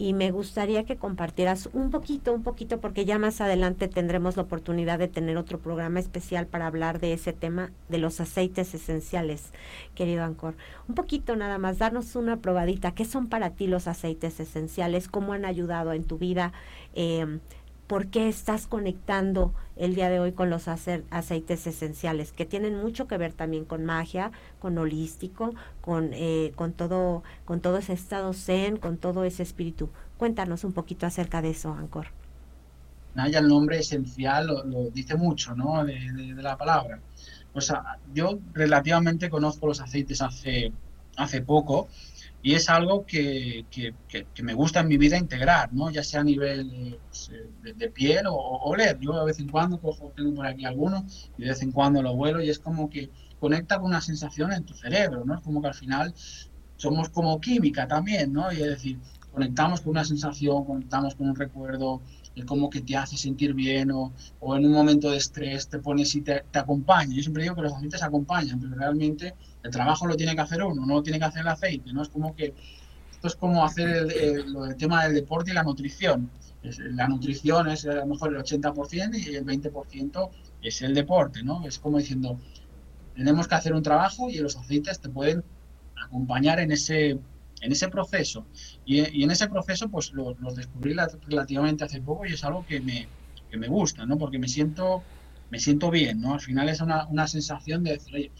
S1: y me gustaría que compartieras un poquito, un poquito, porque ya más adelante tendremos la oportunidad de tener otro programa especial para hablar de ese tema de los aceites esenciales, querido Ancor. Un poquito nada más, darnos una probadita. ¿Qué son para ti los aceites esenciales? ¿Cómo han ayudado en tu vida? Eh, por qué estás conectando el día de hoy con los aceites esenciales, que tienen mucho que ver también con magia, con holístico, con, eh, con, todo, con todo ese estado zen, con todo ese espíritu. Cuéntanos un poquito acerca de eso, Ancor.
S2: Naya, el nombre esencial lo, dice mucho, ¿no? De, de, la palabra. O sea, yo relativamente conozco los aceites hace, hace poco y es algo que, que, que, me gusta en mi vida integrar, ¿no? ya sea a nivel pues, eh, de, piel o, oler. Yo de vez en cuando cojo, tengo por aquí algunos y de vez en cuando lo vuelo y es como que conecta con una sensación en tu cerebro, ¿no? Es como que al final somos como química también, ¿no? Y es decir, conectamos con una sensación, conectamos con un recuerdo, como que te hace sentir bien o, o, en un momento de estrés te pones y te, te acompaña. Yo siempre digo que los aceites acompañan, pero realmente el trabajo lo tiene que hacer uno, no lo tiene que hacer el aceite, ¿no? Es como que esto es como hacer el, el, tema del deporte y la nutrición. la nutrición es a lo mejor el 80% y el 20% es el deporte, ¿no? Es como diciendo, tenemos que hacer un trabajo y los aceites te pueden acompañar en ese, en ese proceso. Y, en ese proceso, pues los lo descubrí relativamente hace poco y es algo que me, que me gusta, ¿no? Porque me siento, me siento bien, ¿no? Al final es una, una sensación de decir, oye,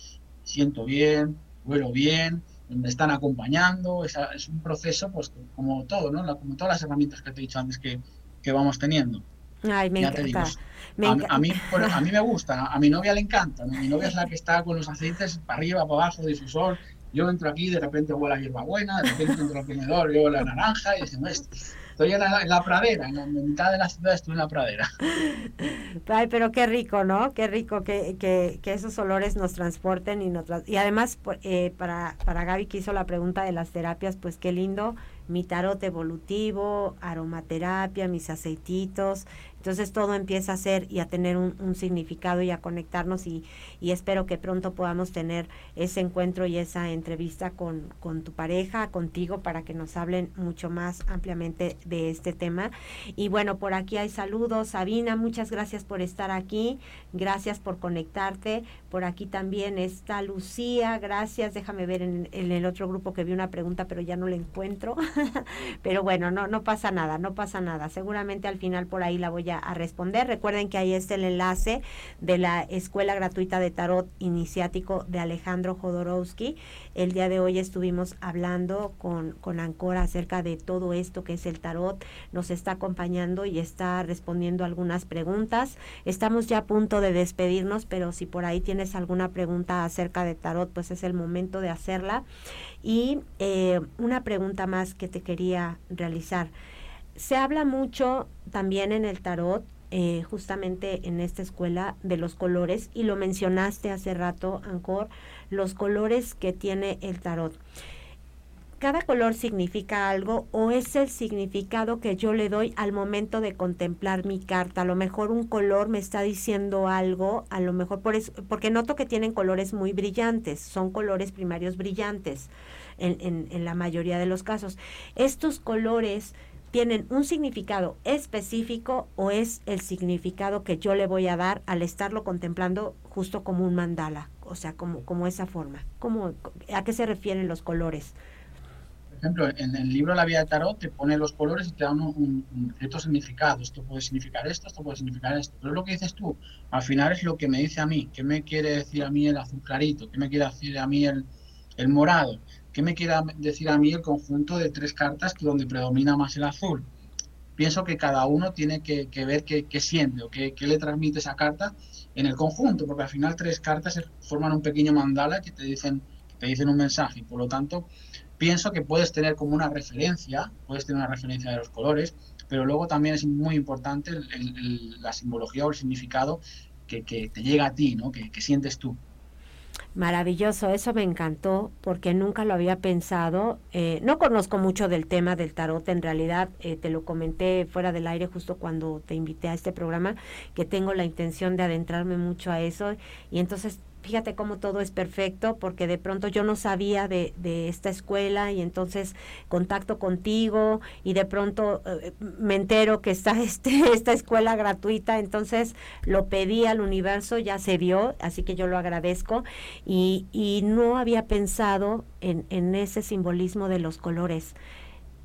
S2: siento bien, huelo bien, me están acompañando, es, es un proceso, pues como todo, ¿no? como todas las herramientas que te he dicho antes que, que vamos teniendo.
S1: Ay, me encanta.
S2: a, mí, a mí me gusta, a mi novia le encanta. Mi novia es la que está con los aceites para arriba, para abajo, difusor. Yo entro aquí, de repente huele la hierbabuena, de repente entro al comedor, yo la naranja y decimos, estoy en la, pradera, en la mitad de la ciudad estoy en la pradera.
S1: Ay, pero qué rico, ¿no? Qué rico que, que, que esos olores nos transporten y nos... Y además, eh, para, para Gaby que hizo la pregunta de las terapias, pues qué lindo mi tarot evolutivo, aromaterapia, mis aceititos, entonces todo empieza a ser y a tener un, significado y a conectarnos y, y, espero que pronto podamos tener ese encuentro y esa entrevista con, con, tu pareja, contigo, para que nos hablen mucho más ampliamente de este tema. Y bueno, por aquí hay saludos. Sabina, muchas gracias por estar aquí, gracias por conectarte. Por aquí también está Lucía, gracias. Déjame ver en, el otro grupo que vi una pregunta, pero ya no la encuentro. pero bueno, no, no pasa nada, no pasa nada. Seguramente al final por ahí la voy a responder. Recuerden que ahí está el enlace de la Escuela Gratuita de Tarot Iniciático de Alejandro Jodorowsky. El día de hoy estuvimos hablando con, con Ancora acerca de todo esto que es el tarot. Nos está acompañando y está respondiendo algunas preguntas. Estamos ya a punto de despedirnos, pero si por ahí tienes alguna pregunta acerca de tarot, pues es el momento de hacerla. Y eh, una pregunta más que te quería realizar. Se habla mucho también en el tarot, eh, justamente en esta escuela, de los colores, y lo mencionaste hace rato, Ancor, los colores que tiene el tarot. ¿Cada color significa algo o es el significado que yo le doy al momento de contemplar mi carta? A lo mejor un color me está diciendo algo, a lo mejor por eso, porque noto que tienen colores muy brillantes, son colores primarios brillantes en, en, en la mayoría de los casos. Estos colores tienen un significado específico o es el significado que yo le voy a dar al estarlo contemplando justo como un mandala, o sea, como, como esa forma. ¿Cómo, ¿A qué se refieren los colores?
S2: Ejemplo, en el libro La Vida de Tarot te pone los colores y te da un, cierto significado. Esto puede significar esto, esto puede significar esto. Pero lo que dices tú, al final es lo que me dice a mí. ¿Qué me quiere decir a mí el azul clarito? ¿Qué me quiere decir a mí el, el morado? ¿Qué me quiere decir a mí el conjunto de tres cartas que donde predomina más el azul? Pienso que cada uno tiene que, ver qué, siente o qué, le transmite esa carta en el conjunto, porque al final tres cartas forman un pequeño mandala que te dicen, te dicen un mensaje. Por lo tanto, pienso que puedes tener como una referencia, puedes tener una referencia de los colores, pero luego también es muy importante la simbología o el significado que, te llega a ti, ¿no? que sientes tú.
S1: Maravilloso, eso me encantó porque nunca lo había pensado. Eh, no conozco mucho del tema del tarot, en realidad eh, te lo comenté fuera del aire justo cuando te invité a este programa, que tengo la intención de adentrarme mucho a eso y entonces fíjate cómo todo es perfecto, porque de pronto yo no sabía de, de esta escuela y entonces contacto contigo y de pronto eh, me entero que está este, esta escuela gratuita, entonces lo pedí al universo, ya se dio, así que yo lo agradezco y, y no había pensado en, en ese simbolismo de los colores.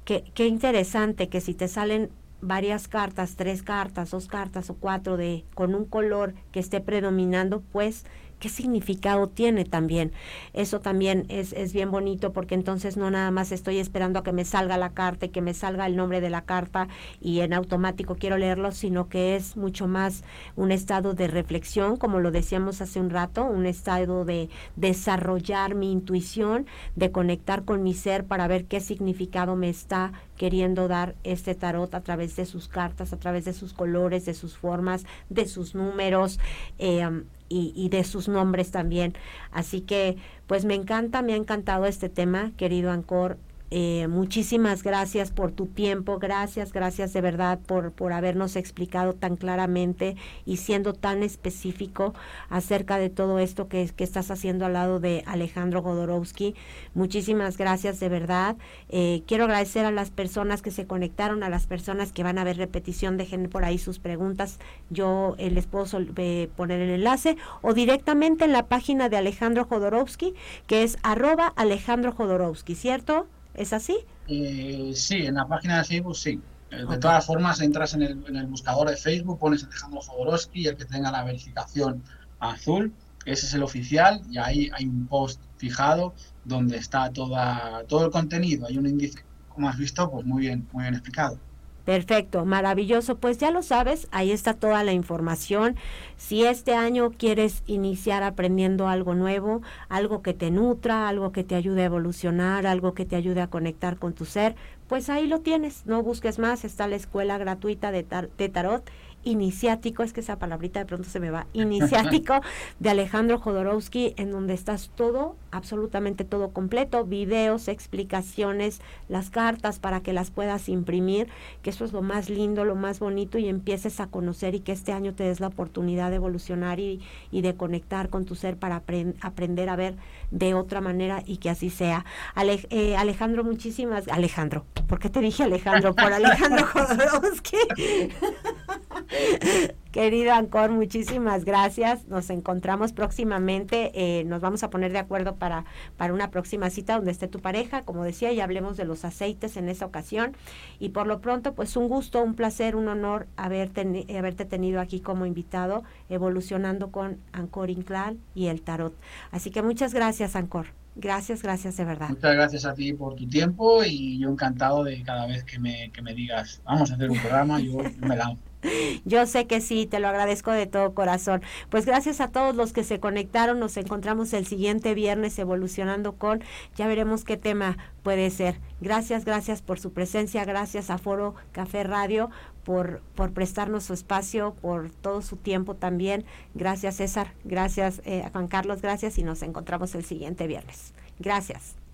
S1: Qué, qué interesante que si te salen varias cartas, tres cartas, dos cartas o cuatro de con un color que esté predominando, pues qué significado tiene también. Eso también es, es bien bonito porque entonces no nada más estoy esperando a que me salga la carta y que me salga el nombre de la carta y en automático quiero leerlo, sino que es mucho más un estado de reflexión, como lo decíamos hace un rato, un estado de desarrollar mi intuición, de conectar con mi ser para ver qué significado me está queriendo dar este tarot a través de sus cartas, a través de sus colores, de sus formas, de sus números. Eh, y, de sus nombres también. Así que, pues me encanta, me ha encantado este tema, querido Ancor. Eh, muchísimas gracias por tu tiempo, gracias, gracias de verdad por, por habernos explicado tan claramente y siendo tan específico acerca de todo esto que, estás haciendo al lado de Alejandro Godorowski. Muchísimas gracias de verdad. Eh, quiero agradecer a las personas que se conectaron, a las personas que van a ver repetición, dejen por ahí sus preguntas. Yo eh, les puedo poner el enlace o directamente en la página de Alejandro Jodorowsky, que es arroba Alejandro Jodorowsky, ¿cierto? ¿Es así?
S2: Eh, sí, en la página de Facebook sí. Eh, de todas formas, entras en el, buscador de Facebook, pones Alejandro Jodorowsky, el que tenga la verificación azul, ese es el oficial y ahí hay un post fijado donde está toda, todo el contenido. Hay un índice, como has visto, pues muy bien, muy bien explicado.
S1: Perfecto, maravilloso. Pues ya lo sabes, ahí está toda la información. Si este año quieres iniciar aprendiendo algo nuevo, algo que te nutra, algo que te ayude a evolucionar, algo que te ayude a conectar con tu ser, pues ahí lo tienes. No busques más, está la escuela gratuita de, de tarot iniciático, es que esa palabrita de pronto se me va, iniciático de Alejandro Jodorowsky, en donde estás todo, absolutamente todo completo, videos, explicaciones, las cartas para que las puedas imprimir, que eso es lo más lindo, lo más bonito y empieces a conocer y que este año te des la oportunidad de evolucionar y, y de conectar con tu ser para aprender a ver de otra manera y que así sea. Eh, Alejandro, muchísimas, Alejandro, ¿por qué te dije Alejandro? Por Alejandro Jodorowsky. Querido Ancor, muchísimas gracias. Nos encontramos próximamente. Eh, nos vamos a poner de acuerdo para, para una próxima cita donde esté tu pareja, como decía, y hablemos de los aceites en esa ocasión. Y por lo pronto, pues un gusto, un placer, un honor haberte, haberte tenido aquí como invitado, evolucionando con Ancor Inclán y el Tarot. Así que muchas gracias, Ancor. Gracias, gracias de verdad.
S2: Muchas gracias a ti por tu tiempo y yo encantado de cada vez que me, que me digas, vamos a hacer un programa, yo me lanzo.
S1: Yo sé que sí, te lo agradezco de todo corazón. Pues gracias a todos los que se conectaron, nos encontramos el siguiente viernes evolucionando con, ya veremos qué tema puede ser. Gracias, gracias por su presencia, gracias a Foro Café Radio por, por prestarnos su espacio, por todo su tiempo también. Gracias César, gracias eh, Juan Carlos, gracias y nos encontramos el siguiente viernes. Gracias.